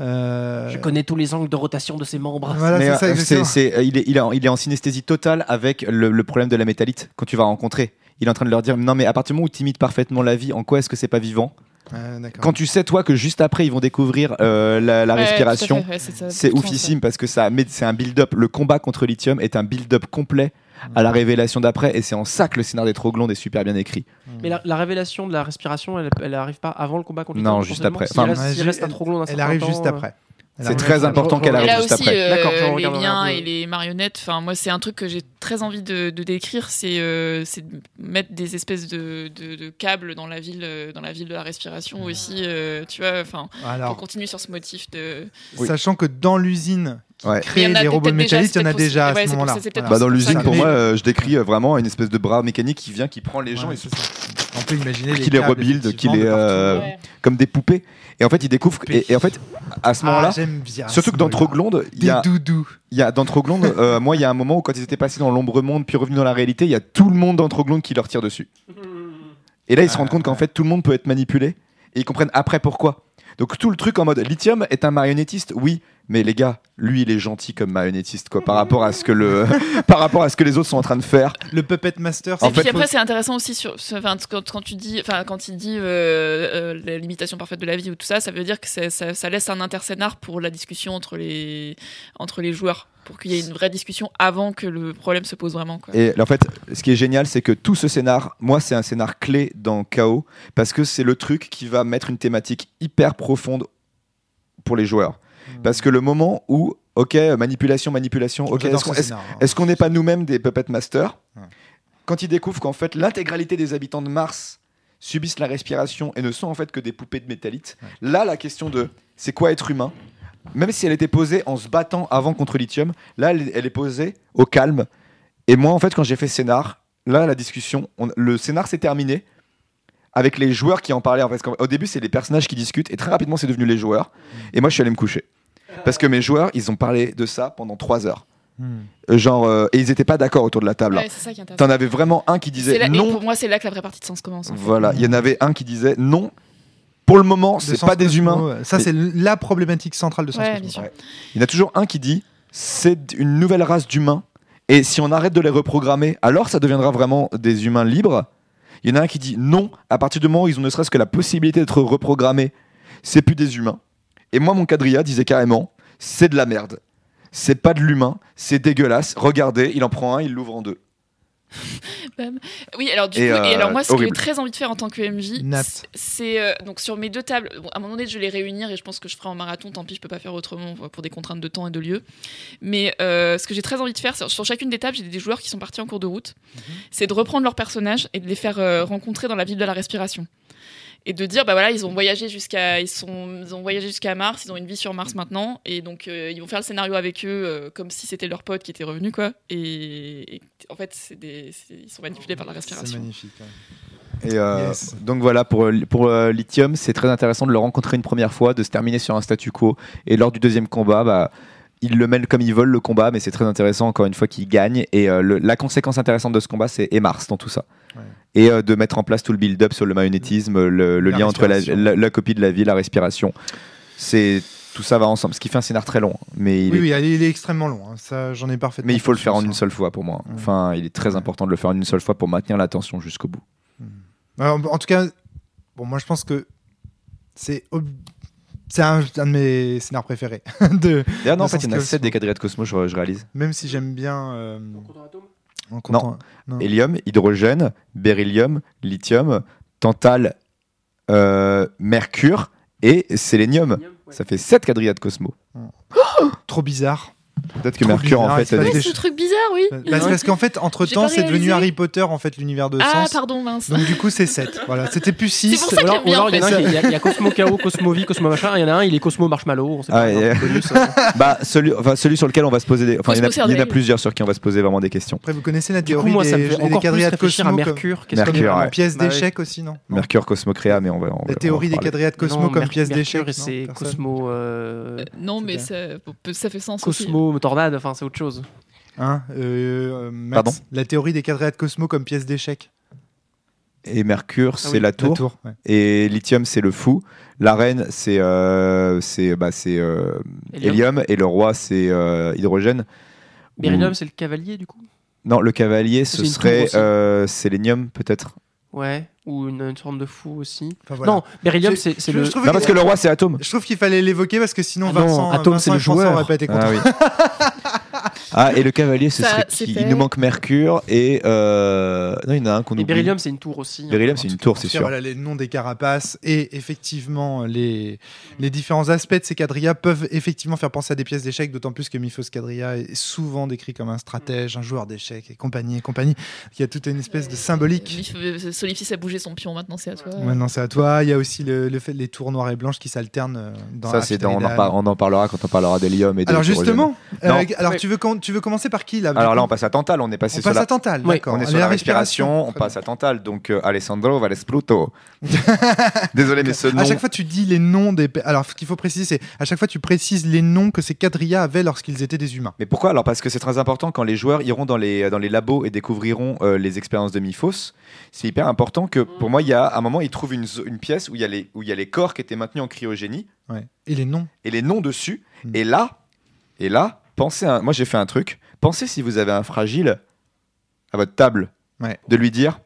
Euh, Je connais tous les angles de rotation de ses membres. Voilà, Mais c'est ça, exactement. c'est- c'est- il, est, il, est en, il est en synesthésie totale avec le, le problème de la métallite quand tu vas rencontrer. Il est en train de leur dire non mais à partir du moment où tu imites parfaitement la vie, en quoi est-ce que c'est pas vivant? Ah. Quand tu sais toi que juste après ils vont découvrir euh, la, la Ouais, respiration, ouais, c'est ça, oufissime parce que ça c'est un build-up. Le combat contre lithium est un build-up complet à la révélation d'après et c'est en ça que le scénario des Troglondes est super bien écrit. Mais la, la révélation de la respiration, elle, elle arrive pas avant le combat contre les Non, juste après. Enfin, reste, Ouais, s'il j'ai- reste un Elle certain arrive temps, juste euh, après. C'est très important qu'elle arrive là juste aussi, après. euh, D'accord, je les liens et les marionnettes. Enfin, moi, c'est un truc que j'ai très envie de, de décrire, c'est euh, c'est de mettre des espèces de, de- de câbles dans la ville, euh, dans la ville de la respiration aussi. euh, tu vois, enfin, on continue sur ce motif de. Oui. sachant que dans l'usine qui Ouais. crée Il y en a les robots métallites, il y en a déjà à ce moment-là. Bah, dans l'usine pour moi, euh, je décris euh, vraiment une espèce de bras mécanique qui vient, qui prend les gens Ouais, et. On peut imaginer les Qui les câbles, rebuild, qui les, euh, Ouais. comme des poupées. Et en fait, ils découvrent. Et, et en fait, à ce moment-là, Ah, j'aime bien. surtout ce que dans. Troglonde, il y a, il y a dans Troglonde, euh, moi, il y a un moment où quand ils étaient passés dans l'ombre monde puis revenus dans la réalité, il y a tout le monde dans Troglonde qui leur tire dessus. Et là, ils se rendent compte qu'en fait, tout le monde peut être manipulé et ils comprennent après pourquoi. Donc tout le truc en mode Lithium est un marionnettiste, oui, mais les gars, lui, il est gentil comme marionnettiste quoi, par rapport à ce que le, par rapport à ce que les autres sont en train de faire. Le Puppet Master, Et c'est En puis fait- après, c'est intéressant aussi sur, enfin, quand, quand tu dis, enfin, quand il dit euh, euh, la limitation parfaite de la vie ou tout ça, ça veut dire que ça, laisse un interscénar pour la discussion entre les, entre les joueurs, pour qu'il y ait une vraie discussion avant que le problème se pose vraiment. Quoi. Et en fait, ce qui est génial, c'est que tout ce scénar, moi, c'est un scénar clé dans KO parce que c'est le truc qui va mettre une thématique hyper profonde pour les joueurs. Parce que le moment où, ok, manipulation, manipulation, ok, est-ce qu'on hein. est-ce qu'on n'est pas nous-mêmes des puppet masters Ouais. Quand ils découvrent qu'en fait l'intégralité des habitants de Mars subissent la respiration et ne sont en fait que des poupées de métallite, là la question de c'est quoi être humain même si elle était posée en se battant avant contre Lithium, là elle, elle est posée au calme. Et moi en fait quand j'ai fait scénar, là la discussion, on- le scénar s'est terminé avec les joueurs qui en parlaient. Parce qu'au début c'est les personnages qui discutent et très rapidement c'est devenu les joueurs. Et moi je suis allé me coucher. Parce que mes joueurs, ils ont parlé de ça pendant trois heures. Hmm. Euh, Genre, euh, et ils étaient pas d'accord autour de la table. Ouais, c'est ça qui est intéressant. T'en avais vraiment un qui disait là- et non. pour moi, c'est là que la vraie partie de sens commence. en fait. Voilà, il y en avait un qui disait non. Pour le moment, c'est pas des Cosmo, humains. ouais. Ça, c'est la problématique centrale de Sens Cosmo. Ouais. Il y en a toujours un qui dit c'est une nouvelle race d'humains. Et si on arrête de les reprogrammer, alors ça deviendra vraiment des humains libres. Il y en a un qui dit non, à partir du moment où ils ont ne serait-ce que la possibilité d'être reprogrammés, c'est plus des humains. Et moi, mon quadrilla disait carrément c'est de la merde. C'est pas de l'humain, c'est dégueulasse. Regardez, il en prend un, il l'ouvre en deux. Oui, alors du Et, coup, euh, et alors moi, ce que j'ai très envie de faire en tant que MJ, Nat. c'est- euh, donc sur mes deux tables. bon, à un moment donné, je vais les réunir et je pense que je ferai en marathon. Tant pis, je peux pas faire autrement pour des contraintes de temps et de lieu. Mais euh, ce que j'ai très envie de faire, c'est- sur chacune des tables, j'ai des joueurs qui sont partis en cours de route. C'est de reprendre leurs personnages et de les faire euh, rencontrer dans la ville de la respiration. Et de dire bah voilà ils ont voyagé jusqu'à ils sont ils ont voyagé jusqu'à Mars ils ont une vie sur Mars maintenant et donc euh, ils vont faire le scénario avec eux euh, comme si c'était leur pote qui était revenu quoi et, et en fait c'est des c'est- ils sont manipulés par la C'est respiration magnifique. ouais. Et euh, Yes. donc voilà, pour, pour euh, Lithium, c'est très intéressant de le rencontrer une première fois, de se terminer sur un statu quo. Et lors du deuxième combat, bah, ils le mènent comme ils veulent le combat, mais c'est très intéressant encore une fois qu'ils gagnent. Et euh, le- la conséquence intéressante de ce combat, c'est Mars dans tout ça. Ouais. Et euh, de mettre en place tout le build-up sur le magnétisme, le, lien entre la, respiration. la- la copie de la vie, la respiration. C'est tout ça va ensemble. Ce qui fait un scénar très long, mais il Oui, est oui, il est extrêmement long. hein. Ça, j'en ai parfaitement. mais il faut le faire en conscience, une hein. seule fois pour moi. Ouais. Enfin, il est très Ouais. important de le faire en une seule fois pour maintenir l'attention jusqu'au bout. Alors, en tout cas, bon, moi je pense que c'est ob- c'est un, un de mes scénars préférés. de, D'ailleurs, non, en fait, il y en a Cosmo. 7 des quadrillettes Cosmos, je, je réalise. même si j'aime bien. euh, en Non. non. Hélium, hydrogène, beryllium, lithium, tantal, euh, mercure et sélénium. Ça fait 7 quadrillettes Cosmos. Trop bizarre. Peut-être que Mercure, en fait, Ouais, des ce truc bizarre oui Bah, c'est parce qu'en fait, entre temps, c'est devenu. Harry Potter, en fait, l'univers de ah Sens. pardon mince Donc du coup, c'est 7. Voilà, c'était plus 6. C'est pour ça que Ou alors, j'aime bien, ou alors, il y en a un qui- il y, Cosmo Chaos, Cosmo Vie, Cosmo machin. Il y en a un, il est Cosmo Marshmallow. On sait Ah, pas. et- connu, ça. bah, celui, enfin, celui sur lequel on va se poser des. Enfin, il y, en a- Cosmos il y en a Erdel. plusieurs sur qui on va se poser vraiment des questions. Après, vous connaissez la théorie coup, moi, des, ça me fait des à Cosmo comme, Mercure. Qu'est-ce ouais. pièce Bah oui. d'échecs aussi, non, Non. Mercure, Cosmocréa, mais on va. La théorie des quadrillettes Cosmo Non, comme pièce et c'est non. Cosmo. euh, Euh, non mais ça, ça fait sens aussi. Cosmo Tornade, enfin, c'est autre chose. Hein, euh, euh, Max, Pardon La théorie des quadrillettes Cosmo comme pièce d'échecs. Et Mercure, c'est oui, la tour. ouais. Et lithium, c'est le fou. La reine, c'est euh, c'est bah, c'est, euh, Hélium. Et le roi, c'est euh, hydrogène. Beryllium, Ou- c'est le cavalier, du coup? Non, le cavalier, ce C'est serait euh, sélénium, peut-être. Ouais. Ou une, une forme de fou aussi. Enfin, voilà. Non, Beryllium, c'est le. Non, parce que le roi, c'est Atome. Je trouve qu'il fallait l'évoquer parce que sinon Ah non, Vincent, Atome, Vincent c'est le François joueur. auraient pas été. Ah oui. ah, et le cavalier, ce Ça, serait qui. Il nous manque Mercure et. euh, Non, il y en a un qu'on Et oublie. Beryllium, c'est une tour aussi. hein. Beryllium, c'est une tour, c'est sûr. Voilà, les noms des carapaces et effectivement les, les différents aspects de ces quadrillas peuvent effectivement faire penser à des pièces d'échecs, d'autant plus que Mythos Quadrilla est souvent décrit comme un stratège, un joueur d'échecs et compagnie et compagnie. Il y a toute une espèce de symbolique. Euh, Solifis a bougé son pion, maintenant c'est à toi. Maintenant c'est à toi. Il y a aussi le, le fait les tours noires et blanches qui s'alternent euh, dans Ça, c'est dans- on, en Aphiridal. par- on en parlera quand on parlera d'hélium et de Alors justement, euh, Non. alors Ouais. tu veux com- tu veux commencer par qui là Alors là, on passe à Tantal. On est passé On sur passe la. à Tantal, Oui. d'accord. On est sur la respiration, on passe à Tantal. Donc, euh, Alessandro Valles Pluto. Désolé, mais ce nom. À chaque fois, tu dis les noms des. Alors, ce qu'il faut préciser, c'est à chaque fois, tu précises les noms que ces quadrillas avaient lorsqu'ils étaient des humains. Mais pourquoi? Alors parce que c'est très important quand les joueurs iront dans les, dans les labos et découvriront euh, les expériences de Miphos. C'est hyper important que pour moi, il y a à un moment, ils trouvent une, une pièce où il, y a les, où il y a les corps qui étaient maintenus en cryogénie Ouais. Et les noms. et les noms dessus. Mm. Et là, et là, pensez à, moi j'ai fait un truc. Pensez si vous avez un fragile à votre table, Ouais. de lui dire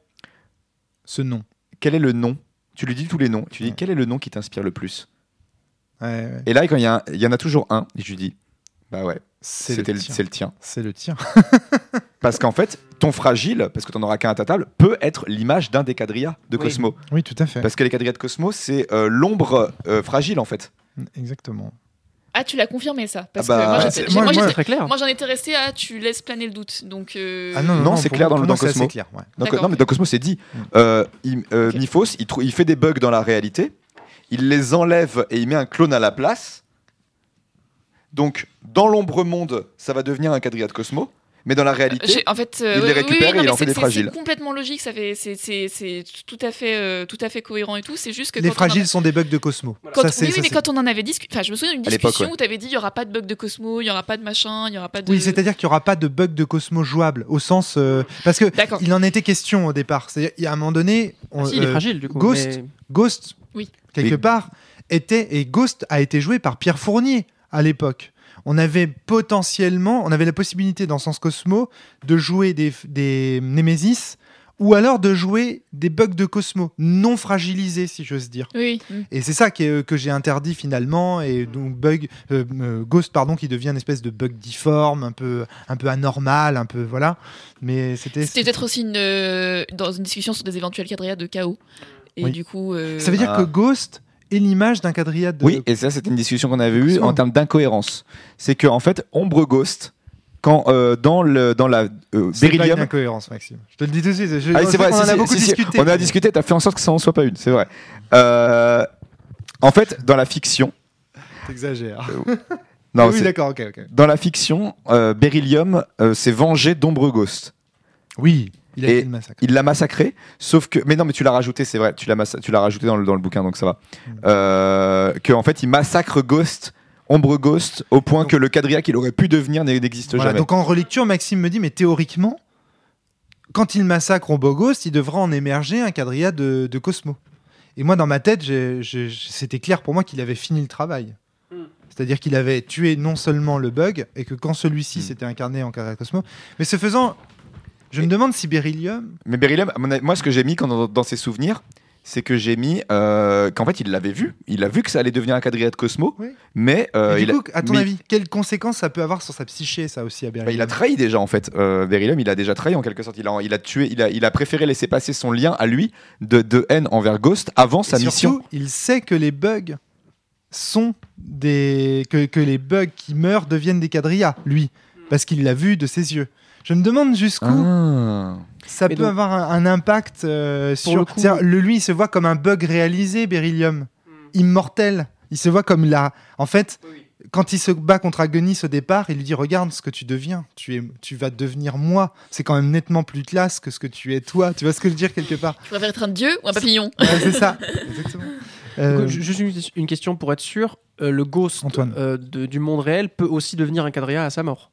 Ce nom. quel est le nom? Tu lui dis tous les noms. Tu lui dis Ouais. quel est le nom qui t'inspire le plus? Ouais, ouais. Et là, quand il y, en a toujours un, et je lui dis bah ouais, C'est c'était le le- tien. c'est le tien. C'est le tien. Parce qu'en fait, ton fragile, parce que tu n'en auras qu'un à ta table, peut être l'image d'un des quadrillas de Oui. Cosmo. Oui, tout à fait. Parce que les quadrillas de Cosmo, c'est euh, l'ombre euh, fragile en fait. Exactement. Ah, tu l'as confirmé ça Parce Ah bah, que moi, j'étais- moi- j'étais- C'est très clair. moi, j'en étais resté à tu laisses planer le doute. Donc, euh, Ah non, non, Non, c'est clair dans dans c'est Cosmo. clair. ouais. Donc, D'accord, non, mais dans Cosmo, c'est dit. Mm. Euh, il, euh, Ok. Myphos, il, trou- il fait des bugs dans la réalité, il les enlève et il met un clone à la place. Donc, dans l'ombre monde, ça va devenir un quadrilla de Cosmo. Mais dans la réalité, J'ai- en fait, euh, il les oui, récupère oui, et non, il en fait c'est- des c'est- fragiles. C'est complètement logique, ça fait, c'est, tout à fait, euh, tout à fait cohérent et tout. C'est juste que Les a- fragiles sont des bugs de Cosmo. Quand, Ça, c'est- oui, ça, oui, mais quand on en avait discuté, enfin, je me souviens d'une À discussion ouais. où tu avais dit il y aura pas de bug de Cosmo, il y aura pas de machin, il y aura pas de. Oui, c'est-à-dire qu'il n'y aura pas de bug de Cosmo jouable au sens euh, parce que il en était question au départ. C'est-à-dire, il y a un moment donné, on- Si, il est fragile, du coup. Ghost. mais- Ghost, Oui. quelque Oui. part, était et Ghost a été joué par Pierre Fournier à l'époque. On avait potentiellement, on avait la possibilité dans Sens Cosmo de jouer des, des Nemesis ou alors de jouer des bugs de Cosmo non fragilisés, si j'ose dire. Oui. Et c'est ça qui est- que j'ai interdit finalement, et donc bug, euh, euh, Ghost pardon, qui devient une espèce de bug difforme, un peu, un peu anormal, un peu voilà. Mais c'était. C'était peut-être aussi une, euh, dans une discussion sur des éventuels quadrillas de chaos. Et Oui. du coup. euh, Ça veut dire Ah. que Ghost est l'image d'un quadrillade de. Oui, et ça, c'était une discussion qu'on avait eue en termes d'incohérence. C'est que, en fait, Ombre Ghost quand euh, dans le dans la euh, C'est pas une Beryllium. incohérence, Maxime. Je te le dis tout de suite. je- Ah, c'est vrai, on en a beaucoup discuté. on a discuté, t'as fait en sorte que ça en soit pas une, c'est vrai. Euh, en fait, dans la fiction, T'exagères. non, oui, d'accord, ok, ok. dans la fiction, euh, Beryllium euh, s'est vengé d'Ombre Ghost. Oui, il a Et fait le massacre. Il l'a massacré, sauf que. Mais non, mais tu l'as rajouté, c'est vrai. Tu l'as massa- tu l'as rajouté dans le, dans le bouquin, donc ça va. Mm. Euh, que en fait, il massacre Ghost, Ombre Ghost, au point que le quadrilla qu'il aurait pu devenir n'existe Voilà, jamais. donc en relecture, Maxime me dit, mais théoriquement, quand il massacre Omboghost, il devra en émerger un quadrilla de, de Cosmo. Et moi, dans ma tête, c'était clair pour moi qu'il avait fini le travail. Mm. C'est-à-dire qu'il avait tué non seulement le bug, et que quand celui-ci Mm. s'était incarné en quadrilla de Cosmo, mais ce faisant, je me demande si Beryllium... Mais Beryllium, moi, ce que j'ai mis quand, dans, dans ses souvenirs, c'est que j'ai mis euh, qu'en fait, il l'avait vu. Il a vu que ça allait devenir un quadrilla de Cosmo, Oui. mais, euh, il, du a, à ton mais- avis, quelles conséquences ça peut avoir sur sa psyché, ça aussi, à bah, Beryllium il a trahi déjà en fait. Euh, Beryllium, il a déjà trahi en quelque sorte. Il a, il a tué, il a, il a préféré laisser passer son lien à lui de, de haine envers Ghost avant Et sa mission. surtout, il sait que les bugs sont des que, que les bugs qui meurent deviennent des quadrillas, lui, parce qu'il l'a vu de ses yeux. Je me demande jusqu'où Ah. ça Mais peut donc- avoir un, un impact euh, sur. le coup- c'est-à-dire, le lui, il se voit comme un bug réalisé, Beryllium, immortel. Il se voit comme la. En fait, quand il se bat contre Agonis au départ, il lui dit Regarde ce que tu deviens. Tu es, tu vas devenir moi. C'est quand même nettement plus classe que ce que tu es toi. Tu vois ce que je veux dire quelque part? Tu préfères être un dieu ou un papillon? Ouais, C'est ça. Exactement. Euh, Donc, Juste une, une question pour être sûr. Euh, le ghost Antoine. euh, de- du monde réel peut aussi devenir un quadrilla à sa mort.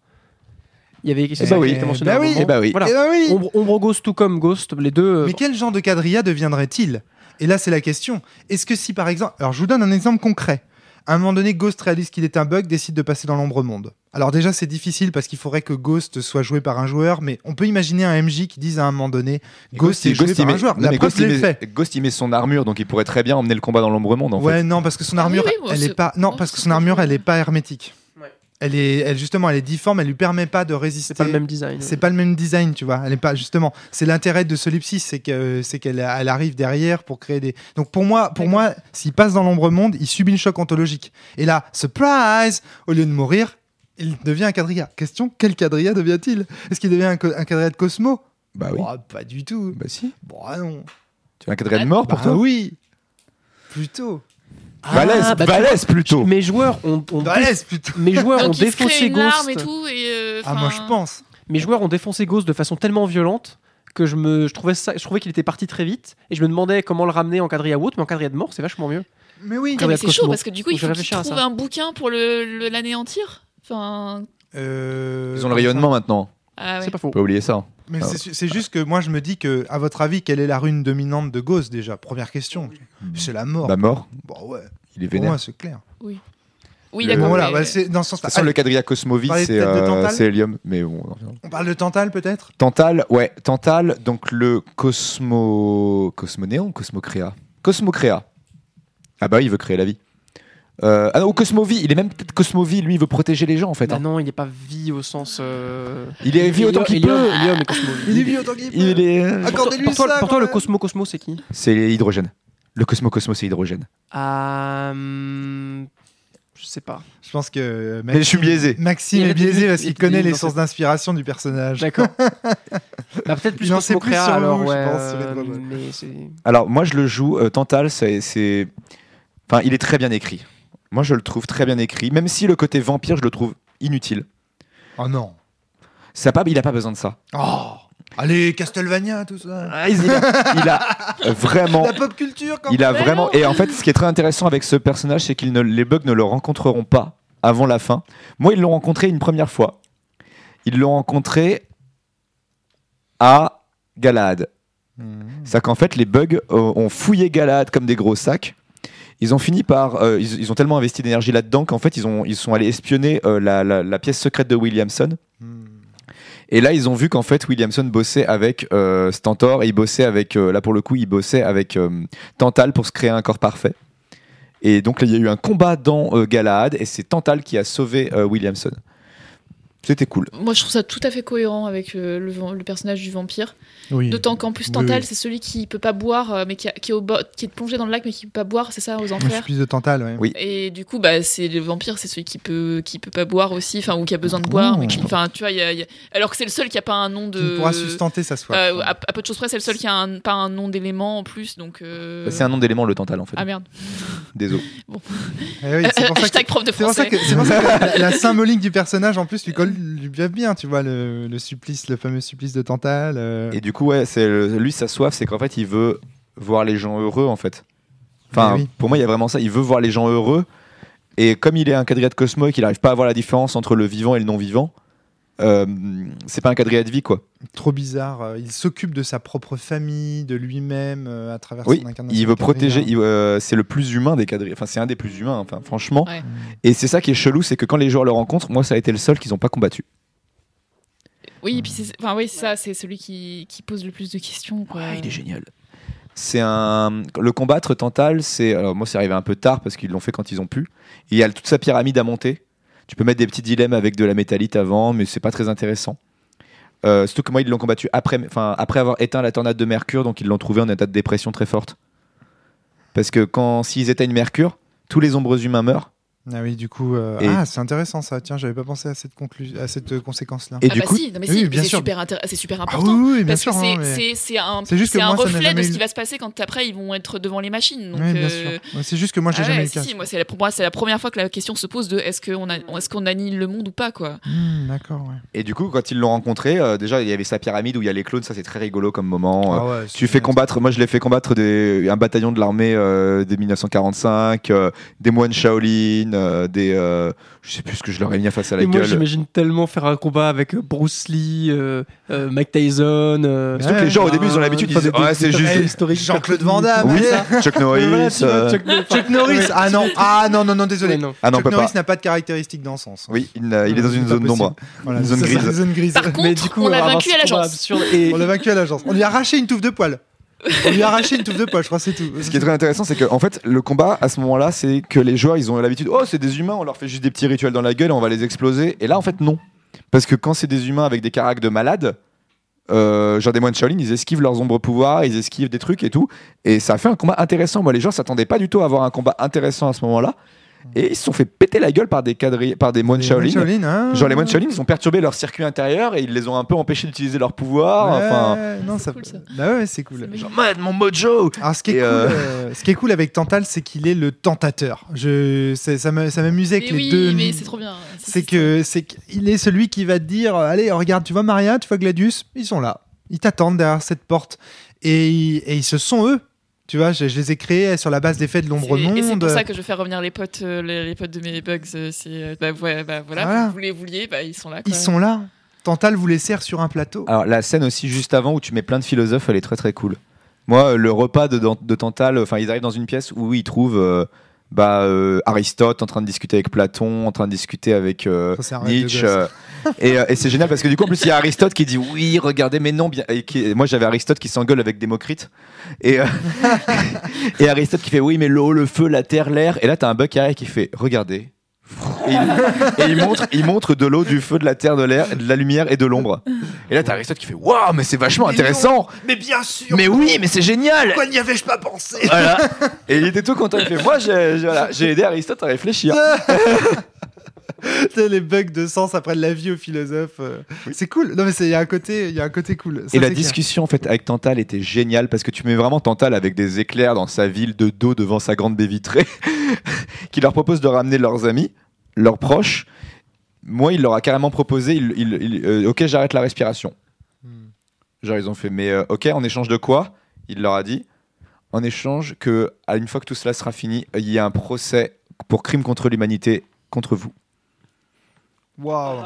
Il y avait Eh bah qui oui. était mentionné Bah à un oui. Eh bah oui. Voilà. eh ben oui. Ombre, Ombre Ghost tout comme Ghost, les deux. euh, Mais quel genre de quadrilla deviendrait-il? Et là, c'est la question. Est-ce que si, par exemple... Alors, je vous donne un exemple concret. À un moment donné, Ghost réalise qu'il est un bug, décide de passer dans l'ombre monde. Alors déjà, c'est difficile parce qu'il faudrait que Ghost soit joué par un joueur, mais on peut imaginer un MJ qui dise à un moment donné, Ghost, est joué par met- un joueur. non, La mais preuve, Ghost, il met, fait. Ghost, il met son armure, donc il pourrait très bien emmener le combat dans l'ombre monde. En ouais, fait. non, parce que son Ah armure, oui, oui, elle c'est- est pas... Non, parce que son armure, elle est pas hermétique. Elle est, elle, justement, elle est difforme, elle lui permet pas de résister. c'est pas le même design. C'est pas le même design, tu vois. Elle est pas justement. C'est l'intérêt de Solipsis, c'est que c'est qu'elle elle arrive derrière pour créer des. Donc pour moi, pour moi, s'il passe dans l'ombre monde, il subit le choc ontologique. Et là, surprise, au lieu de mourir, il devient un quadrilla. Question quel quadrilla devient-il? Est-ce qu'il devient un, un quadrilla de Cosmo? Bah oui. Bah, Pas du tout. Bah si. Bon, ah non. Tu as un quadrilla de mort pour Bah toi? oui. Plutôt. Balèze, Ah, bah, tu balèze plutôt. Mes joueurs ont, ont Balèze plutôt. mes joueurs ont Donc il se crée défoncé une arme et Ghost. tout et euh, Ah moi je enfin, pense. Mes joueurs ont défoncé Ghost de façon tellement violente que je me je trouvais ça je trouvais qu'il était parti très vite et je me demandais comment le ramener en quadrilla ou autre mais en quadrilla de mort c'est vachement mieux. Mais oui. Ah, mais c'est chaud Cosmo. parce que du coup il je faut qu'il à trouve ça. un bouquin pour le le- l'anéantir. Enfin, Euh, Ils ont le rayonnement maintenant. ah ouais. C'est pas faux. Pas oublier ça. Mais Ah. c'est juste que moi je me dis que, à votre avis, quelle est la rune dominante de Ghost déjà? Première question. C'est la mort. Bah mort. Bon ouais. Il est Pour vénère. moi c'est clair. Oui, Le- d'accord. Voilà, mais- bah, c'est dans ce De sens-là. toute façon, le quadrilla Cosmovie, Parler c'est de euh, Helium. Mais bon. On parle de Tantal peut-être? Tantal, ouais, Tantal, donc le Cosmo. Cosmonéon, Cosmocréa. Cosmocréa. Ah bah, il veut créer la vie. Euh, ah non, ou Cosmovie, il est même peut-être Cosmovie, lui, il veut protéger les gens en fait. Bah hein. non, il n'est pas vie au sens. euh, Il est vie autant qu'il peut. Il est vieux autant qu'il Il peut. est. euh, Accordez-lui Pour toi, ça pour toi, quand le. Cosmo Cosmo, c'est qui? C'est hydrogène. Le Cosmo Cosmo, c'est hydrogène. Ah, hum, Je sais pas. Je pense que euh, Mais je suis biaisé. Maxime Il est biaisé parce il qu'il connaît les sources d'inspiration du personnage. D'accord. bah, peut-être plus Il Cosmo plus Créa sur alors, vous, je ouais. pense, euh, c'est. Alors, moi, je le joue. euh, Tantal, c'est. c'est- Enfin, il est très bien écrit. Moi, je le trouve très bien écrit. Même si le côté vampire, je le trouve inutile. Oh non. Ça pas, il a pas besoin de ça. Oh. Allez, Castlevania, tout ça. Ah, il, a, il a vraiment. La pop culture quand Il a vraiment. Et en fait, ce qui est très intéressant avec ce personnage, c'est que les bugs ne le rencontreront pas avant la fin. Moi, ils l'ont rencontré une première fois. Ils l'ont rencontré à Galahad. même. C'est qu'en fait, les bugs euh, ont fouillé Galahad comme des gros sacs. Ils ont fini par. euh, ils, ils ont tellement investi d'énergie là-dedans qu'en fait, ils, ont, ils sont allés espionner euh, la, la- la pièce secrète de Williamson. Hmm. Et là, ils ont vu qu'en fait, Williamson bossait avec euh, Stentor et il bossait avec. euh, là, pour le coup, il bossait avec euh, Tantal pour se créer un corps parfait. Et donc, là, il y a eu un combat dans Galahad et c'est Tantal qui a sauvé Williamson. C'était cool. Moi, je trouve ça tout à fait cohérent avec euh, le, le personnage du vampire. Oui. D'autant qu'en plus, Tantal, oui. c'est celui qui peut pas boire, euh, mais qui, a- qui est au bord- qui est plongé dans le lac, mais qui peut pas boire, c'est ça, aux je enfers. plus de Tantal, ouais. Oui. Et du coup, bah, c'est le vampire, c'est celui qui peut, qui peut pas boire aussi, enfin, ou qui a besoin de boire, Oh. mais qui, enfin, tu vois, il y a- y a- alors que c'est le seul qui a pas un nom Qui de. pourra sustenter sa soif. Euh, à, à peu de choses près, c'est le seul qui a un- pas un nom d'élément en plus, donc. euh, Bah, C'est un nom d'élément, le Tantal, en fait. Ah merde. Désolé. Eh oui, c'est pour ça que- prof de C'est pour ça français. que, c'est pour ça que la, la symbolique du personnage en plus lui colle lui bien bien, tu vois, le, le supplice, le fameux supplice de Tantal. euh. Et du coup, ouais, c'est lui, sa soif, c'est qu'en fait, il veut voir les gens heureux, en fait. Enfin, oui. pour moi, il y a vraiment ça. Il veut voir les gens heureux. Et comme il est un quadrillé de Cosmo et qu'il n'arrive pas à voir la différence entre le vivant et le non-vivant, euh, c'est pas un quadrillé de vie, quoi. Trop bizarre. euh, Il s'occupe de sa propre famille, de lui-même euh, à travers Oui, son incarnation. il veut protéger. euh, c'est le plus humain des quadrillés. Enfin, c'est un des plus humains, enfin, franchement. Ouais. Et c'est ça qui est chelou, c'est que quand les joueurs le rencontrent, moi, ça a été le seul qu'ils n'ont pas combattu. Oui, et puis c'est, enfin, oui, ça, c'est celui qui, qui pose le plus de questions, quoi. Ouais, il est génial. C'est un le combattre Tantal, c'est alors moi c'est arrivé un peu tard parce qu'ils l'ont fait quand ils ont pu. Et il y a toute sa pyramide à monter. Tu peux mettre des petits dilemmes avec de la métallite avant, mais c'est pas très intéressant. Euh, surtout que moi ils l'ont combattu après, après avoir éteint la tornade de Mercure, donc ils l'ont trouvé en état de dépression très forte. Parce que quand s'ils éteignent Mercure, tous les ombres humains meurent. Ah oui, du coup, euh, Et- ah c'est intéressant ça. Tiens, j'avais pas pensé à cette conclusion, à cette conséquence là. Et ah du bah coup, si, non, mais oui, si, bien c'est sûr. super, intér- c'est super Ah important. oui, oui, bien Parce sûr. que c'est, hein, mais- c'est, c'est un, C'est juste que c'est un moi, reflet de ce eu- qui va se passer quand après ils vont être devant les machines. Donc, Oui, bien euh, sûr. C'est juste que moi j'ai ah jamais ouais, eu le si, cas. si, moi, c'est la, pour moi, c'est la première fois que la question se pose de est-ce qu'on, a, est-ce qu'on annihile le monde ou pas, quoi. Hmm, D'accord, ouais. et du coup quand ils l'ont rencontré, euh, déjà il y avait sa pyramide où il y a les clones, ça c'est très rigolo comme moment. Euh, Ah ouais, Tu fais combattre, moi je l'ai fait combattre des, un bataillon de l'armée euh, des 1945, euh, des moines Shaolin, euh, des. euh, je sais plus ce que je leur ai mis face à la Et moi, gueule. j'imagine tellement faire un combat avec euh, Bruce Lee, euh, euh, Mike Tyson. euh, surtout que les gens au début ils ont l'habitude, ils disent des- Ouais, des- c'est des juste. Jean-Claude. Van Damme, Oui. Chuck Norris. voilà, tu vois, Chuck Norris. Chuck Norris. Ouais. Ah non, ah non, non, non, désolé. Ouais, non. Ah non, Chuck Norris n'a pas de caractéristiques dans ce sens. Oui, il, est dans une zone d'ombre. Une zone grise. Par Mais contre, du coup, on l'a vaincu à l'agence. On l'a vaincu à l'agence. On lui a arraché une touffe de poil. On lui a arraché une touffe de poil, je crois, c'est tout. Ce qui est très intéressant, c'est que fait, le combat à ce moment-là, c'est que les joueurs, ils ont l'habitude, oh, c'est des humains, on leur fait juste des petits rituels dans la gueule on va les exploser. Et là, en fait, non. Parce que quand c'est des humains avec des caractères de malades, euh, genre des moines Shaolin, ils esquivent leurs ombres pouvoirs, ils esquivent des trucs et tout. Et ça a fait un combat intéressant. Moi, les gens s'attendaient pas du tout à avoir un combat intéressant à ce moment-là. Et ils se sont fait péter la gueule par des, quadrilles, par des moines Shaolin. Shaolin, hein. Genre les moines Shaolin, ils ont perturbé leur circuit intérieur et ils les ont un peu empêchés d'utiliser leur pouvoir. Ouais, Enfin, non, C'est ça... cool, ça. Bah ouais, c'est cool. C'est genre, man, mon mojo Alors, ce qui est, Et, cool, euh, euh, ce qui est cool avec Tantal, c'est qu'il est le tentateur. Je, c'est- ça me- ça m'amusait que les oui, deux. mais c'est trop bien. C'est que c'est qu'il est celui qui va te dire allez regarde tu vois Maria tu vois Gladius ils sont là ils t'attendent derrière cette porte et, et ils se sont eux tu vois je, je les ai créés sur la base des faits de l'ombre monde Et c'est pour ça que je fais revenir les potes, euh, les, les potes de mes bugs. euh, C'est, euh, bah, ouais, bah, voilà, Voilà. vous les vouliez, bah, ils sont là. ils sont là Tantal vous les sert sur un plateau Alors la scène aussi juste avant où tu mets plein de philosophes, elle est très très cool. Moi, euh, le repas de, de Tantal, enfin ils arrivent dans une pièce où ils trouvent euh, bah, euh, Aristote en train de discuter avec Platon, en train de discuter avec euh, Ça, Nietzsche. euh, et et c'est génial parce que du coup en plus il y a Aristote qui dit oui regardez mais non bien. Et qui- moi j'avais Aristote qui s'engueule avec Démocrite et et Aristote qui fait oui mais l'eau, le feu, la terre, l'air. Et là t'as un bug qui fait regardez. Et il, et il montre, il montre de l'eau, du feu, de la terre, de l'air, de la lumière et de l'ombre. Et là, t'as Aristote qui fait Waouh, mais c'est vachement intéressant! mais bien sûr Mais oui, mais c'est génial! pourquoi n'y avais-je pas pensé Voilà. Et il était tout content. Il fait Moi, j'ai voilà, aidé Aristote à réfléchir. C'est les bugs de sens après la vie aux philosophes euh, c'est cool non mais il y a un côté il y a un côté cool Ça, Et la clair. discussion en fait avec Tantal était géniale parce que tu mets vraiment Tantal avec des éclairs dans sa ville de dos devant sa grande baie vitrée, qui leur propose de ramener leurs amis, leurs proches. Moi, il leur a carrément proposé, il, il- il- euh, ok, j'arrête la respiration. Hmm. Genre ils ont fait, mais euh, ok, en échange de quoi? Il leur a dit, en échange que, à une fois que tout cela sera fini, il y a un procès pour crime contre l'humanité contre vous. waouh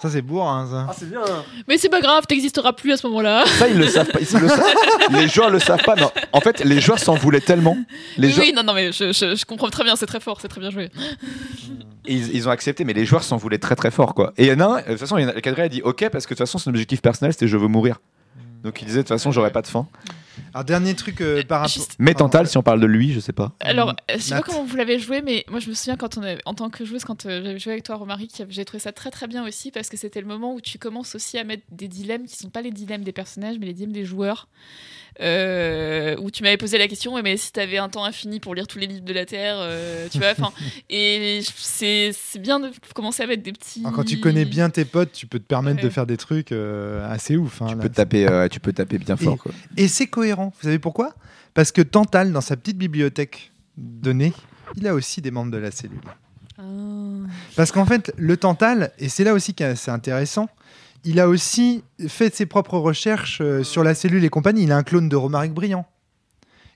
ça c'est beau hein, ça Ah, c'est bien. Mais c'est pas grave, t'existeras plus à ce moment-là. Ça, ils le savent pas. ils le savent- Les joueurs le savent pas. Non. En fait, les joueurs s'en voulaient tellement. Les oui, joueurs, oui, non, non, mais je, je- je comprends très bien, c'est très fort, c'est très bien joué. ils, ils ont accepté, mais les joueurs s'en voulaient très très fort, quoi. Et il y en a un, de toute façon, il y en a- le cadre a dit OK parce que de toute façon, son objectif personnel c'était je veux mourir. Donc il disait de toute façon, j'aurais pas de fin. Alors, dernier truc euh, par rapport. Juste- Mais Pardon. Tantal, si on parle de lui, je sais pas. Alors, euh, je sais Nat. pas comment vous l'avez joué, mais moi je me souviens quand on avait- en tant que joueuse, quand euh, j'avais joué avec toi, Romaric, j'ai trouvé ça très très bien aussi parce que c'était le moment où tu commences aussi à mettre des dilemmes qui sont pas les dilemmes des personnages, mais les dilemmes des joueurs. Euh, où tu m'avais posé la question, mais si t'avais un temps infini pour lire tous les livres de la Terre, euh, tu vois, enfin, et c'est c'est bien de commencer à mettre des petits. Alors, quand tu connais bien tes potes, tu peux te permettre de faire des trucs euh, assez ouf. hein, Tu là. peux taper, euh, tu peux taper bien fort. Quoi. Et c'est cohérent. Vous savez pourquoi? Parce que Tantal, dans sa petite bibliothèque donnée, il a aussi des membres de la cellule. Ah. Parce qu'en fait, le Tantal, et c'est là aussi que c'est intéressant, il a aussi fait ses propres recherches euh, sur la cellule et compagnie. Il a un clone de Romaric Brillant.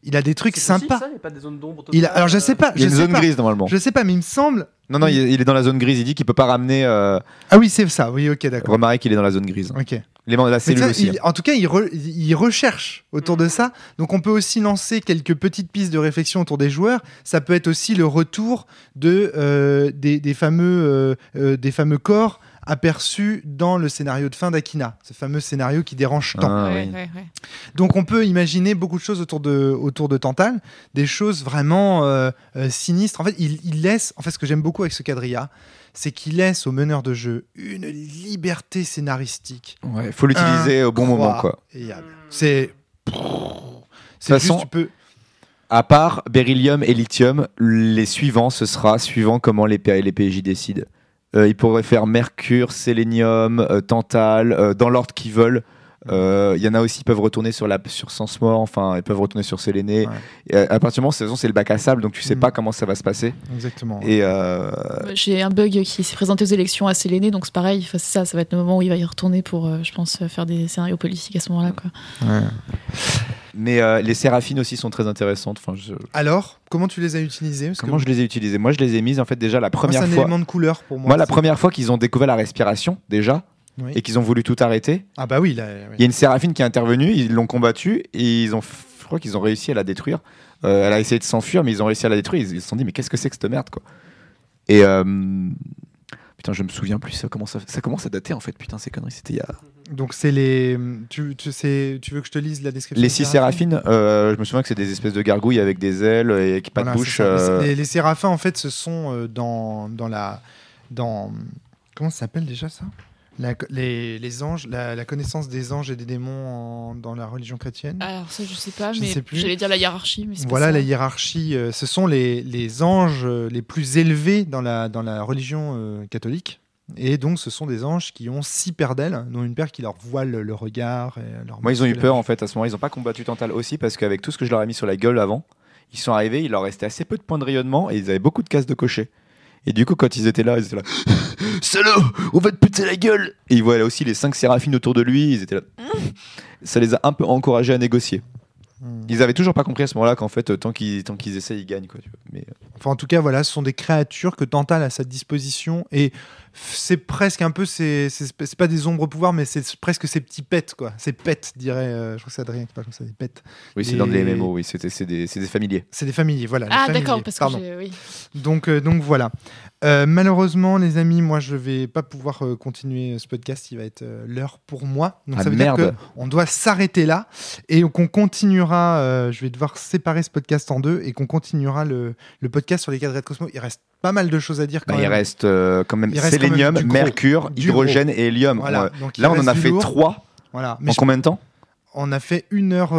Il a des trucs sympas. il n'y a pas des zones d'ombre Il a- alors je sais pas, Il y a je une sais zone pas. grise normalement. Je sais pas, mais il me semble. Non, non, il est il dans la zone grise. Il dit qu'il peut pas ramener. Euh... Ah oui, c'est ça. Oui, ok, d'accord. Remarquez qu'il est dans la zone grise. Ok. Les membres de la cellule ça, aussi. hein. il- en tout cas, il, re- il recherche autour de ça. Donc, on peut aussi lancer quelques petites pistes de réflexion autour des joueurs. Ça peut être aussi le retour de, euh, des, des fameux, euh, euh, des fameux corps aperçus dans le scénario de fin d'Akina. Ce fameux scénario qui dérange tant. Ah, Ouais, oui. ouais, ouais. Donc, on peut imaginer beaucoup de choses autour de, autour de Tantal. Des choses vraiment euh, euh, sinistres. En fait, il, il laisse. En fait, ce que j'aime beaucoup avec ce quadrilla, c'est qu'il laisse au meneur de jeu une liberté scénaristique Ouais, faut l'utiliser au bon moment, quoi. C'est. C'est toute juste, façon- tu peux. À part Beryllium et Lithium, les suivants, ce sera suivant comment les, P- les PJ décident. Euh, ils pourraient faire Mercure, Sélénium, euh, Tantal, euh, dans l'ordre qu'ils veulent. Euh, Il y en a aussi qui peuvent retourner sur, la, sur Sens Mort, enfin, ils peuvent retourner sur Séléné. Ouais. Et à, à partir du moment où c'est c'est le bac à sable, donc tu sais Mm. pas comment ça va se passer. Exactement. Et euh, J'ai un bug qui s'est présenté aux élections à Séléné, donc c'est pareil. enfin, c'est ça, ça va être le moment où il va y retourner pour, euh, je pense, faire des scénarios politiques à ce moment-là. Ouais. mais euh, les séraphines aussi sont très intéressantes. Enfin, je- Alors, comment tu les as Parce que comment je les ai utilisées? Moi, je les ai mises en fait déjà la moi, première c'est un fois. élément de couleur pour moi. Moi, la première fois qu'ils ont découvert la respiration, déjà, Oui. et qu'ils ont voulu tout arrêter, Ah bah oui, là, oui. il y a une séraphine qui est intervenue, ils l'ont combattue, et ils ont, je crois qu'ils ont réussi à la détruire. Euh, elle a essayé de s'enfuir, mais ils ont réussi à la détruire. Ils ils se sont dit, mais qu'est-ce que c'est que cette merde, quoi? Et euh, putain, je me souviens plus. Ça commence, à, ça commence à dater en fait. Putain, ces conneries, c'était il y a. Donc c'est les. Tu, tu, sais, tu veux que je te lise la description Les six séraphines, euh, je me souviens que c'est des espèces de gargouilles avec des ailes et qui pas Voilà, de bouche. Les, les séraphins, en fait, ce sont dans, dans la. Dans, comment ça s'appelle déjà ça? La- les, les anges, la, la connaissance des anges et des démons en- dans la religion chrétienne. Alors ça, je sais pas, Je mais sais plus. j'allais dire la hiérarchie, mais c'est pas Voilà ça. la hiérarchie. euh, ce sont les, les anges euh, les plus élevés dans la, dans la religion euh, catholique. Et donc, ce sont des anges qui ont six paires d'ailes, dont une paire qui leur voile le regard. Et leur Moi, ils ont eu peur en fait à ce moment. Ils ont pas combattu Tantal aussi parce qu'avec tout ce que je leur ai mis sur la gueule avant, ils sont arrivés, il leur restait assez peu de points de rayonnement et ils avaient beaucoup de cases de cocher. Et du coup, quand ils étaient là, ils étaient là, salaud, on va te péter la gueule. Et ils voyaient aussi les cinq séraphines autour de lui. Ils étaient là. Ça les a un peu encouragés à négocier. Ils avaient toujours pas compris à ce moment-là qu'en fait, euh, tant qu'ils tant qu'ils essayent, ils gagnent quoi. Mais euh, Enfin, en tout cas, voilà, ce sont des créatures que Tantal a à sa disposition. Et c'est presque un peu, c'est pas des ombres pouvoirs, mais c'est presque ces petits pets, quoi. Ces pets, dirait, euh, je crois que c'est Adrien qui parle comme ça, des pets. oui, c'est dans les MMO. Oui, c'est des, c'est des familiers. C'est des familiers, voilà. Ah d'accord, parce que pardon. j'ai- oui. Donc, euh, donc voilà. Euh, malheureusement, les amis, moi, je vais pas pouvoir euh, continuer ce podcast. Il va être euh, l'heure pour moi. Donc, Ah, ça veut merde. dire qu'on doit s'arrêter là et qu'on continuera. euh, je vais devoir séparer ce podcast en deux et qu'on continuera le, le podcast sur les cadres de Cosmo. Il reste pas mal de choses à dire quand Bah, il même. reste euh, quand même Il reste quand même sélénium, gros. mercure, hydrogène et hélium. Voilà. Là, on en a fait trois. Voilà. Mais En combien de temps on a fait une heure.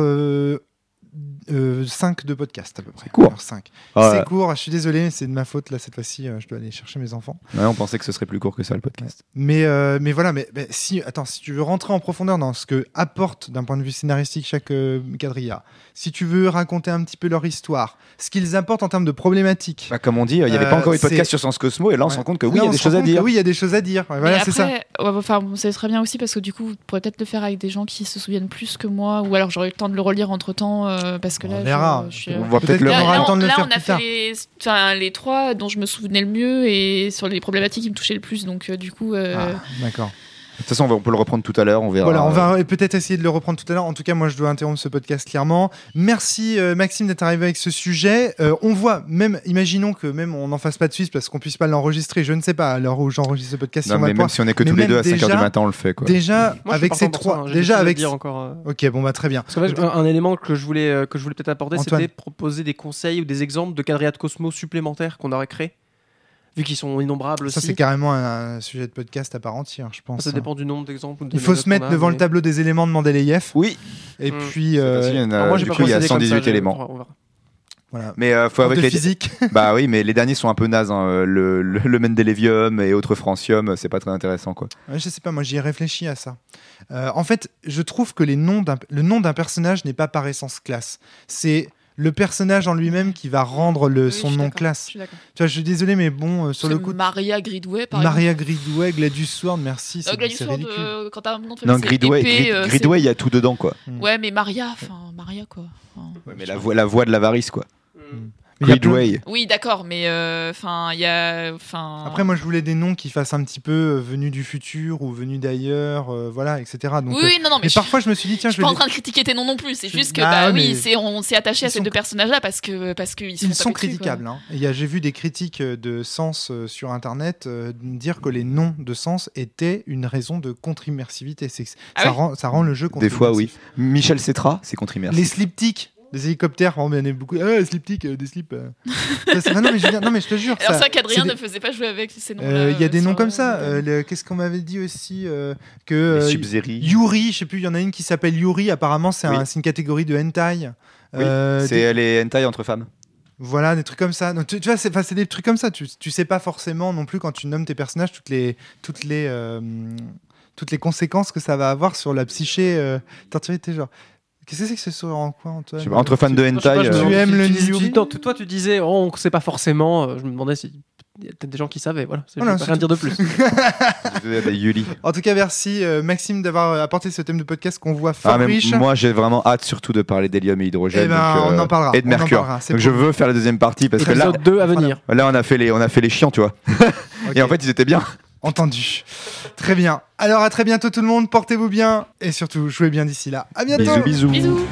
5 de podcast à peu près. court. 5. Ah ouais. C'est court, je suis désolé, c'est de ma faute là cette fois-ci, euh, je dois aller chercher mes enfants. Ouais, on pensait que ce serait plus court que ça le podcast. Mais, euh, mais voilà, mais, mais si, attends, si tu veux rentrer en profondeur dans ce que apporte d'un point de vue scénaristique chaque euh, quadrilla, si tu veux raconter un petit peu leur histoire, ce qu'ils apportent en termes de problématiques. Bah, comme on dit, il n'y avait Euh, pas encore eu de podcast c'est- sur Sens Cosmo et là on se rend compte que oui, il y a des se choses à dire. Oui, il y a des choses à dire. Voilà, c'est ça. enfin, bon, ça serait bien aussi parce que du coup, vous pourrez peut-être le faire avec des gens qui se souviennent plus que moi, ou alors j'aurai eu le temps de le relire entre temps, parce que On là, je- verra. je, suis, On euh, va peut-être le Là, là, le temps de le là, faire on a plus fait les, enfin, les trois dont je me souvenais le mieux et sur les problématiques qui me touchaient le plus. Donc, euh, du coup, euh, Ah, D'accord. Toute façon, on, va- on peut le reprendre tout à l'heure, on verra. Voilà, on va peut-être essayer de le reprendre tout à l'heure. En tout cas, moi, je dois interrompre ce podcast clairement. Merci euh, Maxime d'être arrivé avec ce sujet. Euh, on voit, même, imaginons que même on n'en fasse pas de suite parce qu'on puisse pas l'enregistrer. Je ne sais pas à l'heure où j'enregistre ce podcast. si Non, on va mais même pouvoir. si on est que Mais tous les deux à 5h déjà- du matin, on le fait. Quoi. Déjà, Moi, avec ces trois, hein. Déjà avec. dire encore. euh. Ok, bon bah très bien. Parce qu'en fait, un, un élément que je voulais, euh, que je voulais peut-être apporter, c'était proposer des conseils ou des exemples de quadrillas de Cosmos supplémentaires qu'on aurait créés, vu qu'ils sont innombrables Ça, aussi. c'est carrément un, un sujet de podcast à part entière, je pense. Ça dépend du nombre d'exemples. Il faut se mettre a, devant le tableau des éléments de Mendeleïev. Oui, Et Mm. puis, euh, qu'il y en a- Alors moi, j'ai du pas coup, il y a procédé comme 118 ça, je- éléments. on verra. voilà. Mais euh, faut avec de les... physique. Bah oui, mais les derniers sont un peu nazes. hein. Le, le, le Mendelevium et autres francium, c'est pas très intéressant. quoi. Ouais, je sais pas, moi j'y ai réfléchi à ça. Euh, en fait, je trouve que les noms le nom d'un personnage n'est pas par essence classe. C'est le personnage en lui-même qui va rendre le, Oui, son nom classe. Je suis d'accord. Tu vois, je suis désolé, mais bon, euh, sur le coup, Maria Gridway, par Maria Gridway, Gladius Sword, merci, Euh, Gladys Sword, euh, quand t'as un nom de Non, famille, Gridway, épée, Grid- euh, Gridway, il y a tout dedans. quoi. c'est- Ouais, mais Maria, enfin, Maria quoi. Enfin, Ouais, mais la voix, la voix de l'avarice, quoi. Mais Oui, d'accord, mais euh, enfin, il y a, enfin. Après, moi je voulais des noms qui fassent un petit peu euh, venus du futur ou venus d'ailleurs, euh, voilà, etc. Donc, oui, euh, oui, non, non, mais, mais je, parfois je me suis dit, tiens, je je suis pas vais en train de critiquer tes noms non plus. C'est juste que, Ah, bah oui, c'est, on s'est attaché à ces sont- deux personnages-là parce que, parce qu'ils sont. Ils sont critiquables. hein. Et il y a- J'ai vu des critiques de sens euh, sur Internet euh, dire que les noms de sens étaient une raison de contre-immersivité. C'est- Ah ça, oui rend, ça rend le jeu contre Des fois, oui. Michel Cetra, c'est contre immersif. Les sliptiques, des hélicoptères, on en a beaucoup. Ah, euh, des slips. euh. Ça, c'est- ah non, mais je, veux dire- non, mais je te jure. Alors, ça- c'est vrai qu'Adrien c'est ne des- faisait pas jouer avec ces noms-là. euh, Il y a euh, des sur noms le- comme ça. euh, le- Qu'est-ce qu'on m'avait dit aussi euh, que Les euh, Subzeri. Yuri, je sais plus, il y en a une qui s'appelle Yuri. Apparemment, c'est Oui. un- c'est une catégorie de hentai. Oui, Euh, des- c'est les hentai entre femmes. Voilà, des trucs comme ça. Donc, tu, tu vois, c'est enfin, c'est des trucs comme ça. Tu, tu sais pas forcément non plus quand tu nommes tes personnages toutes les, toutes les, euh, toutes les conséquences que ça va avoir sur la psyché euh, torturée. T'es genre, qu'est-ce que c'est que ce sourire en coin, Antoine Je sais pas, entre fans de pas, hentai. je me euh, Tu aimes le non, Toi, tu disais, oh, on ne sait pas forcément. euh, Je me demandais si. Il y a peut-être des gens qui savaient, voilà. Je Voilà, vais c'est rien dire de plus. désolé, des Yuli. En tout cas, merci euh, Maxime d'avoir apporté ce thème de podcast qu'on voit fort Ah, mais riche. moi, j'ai vraiment hâte surtout de parler d'hélium et hydrogène. Eh ben, donc, euh, on en parlera, Et de on en mercure. parlera, c'est Donc, je veux faire la deuxième partie parce que là, Épisode 2 à venir. là on, a fait les, on a fait les chiants, tu vois. Et en fait, ils étaient bien. Entendu. Très bien. Alors à très bientôt tout le monde. Portez-vous bien et surtout jouez bien d'ici là. À bientôt. Bisous, bisous. Bisous.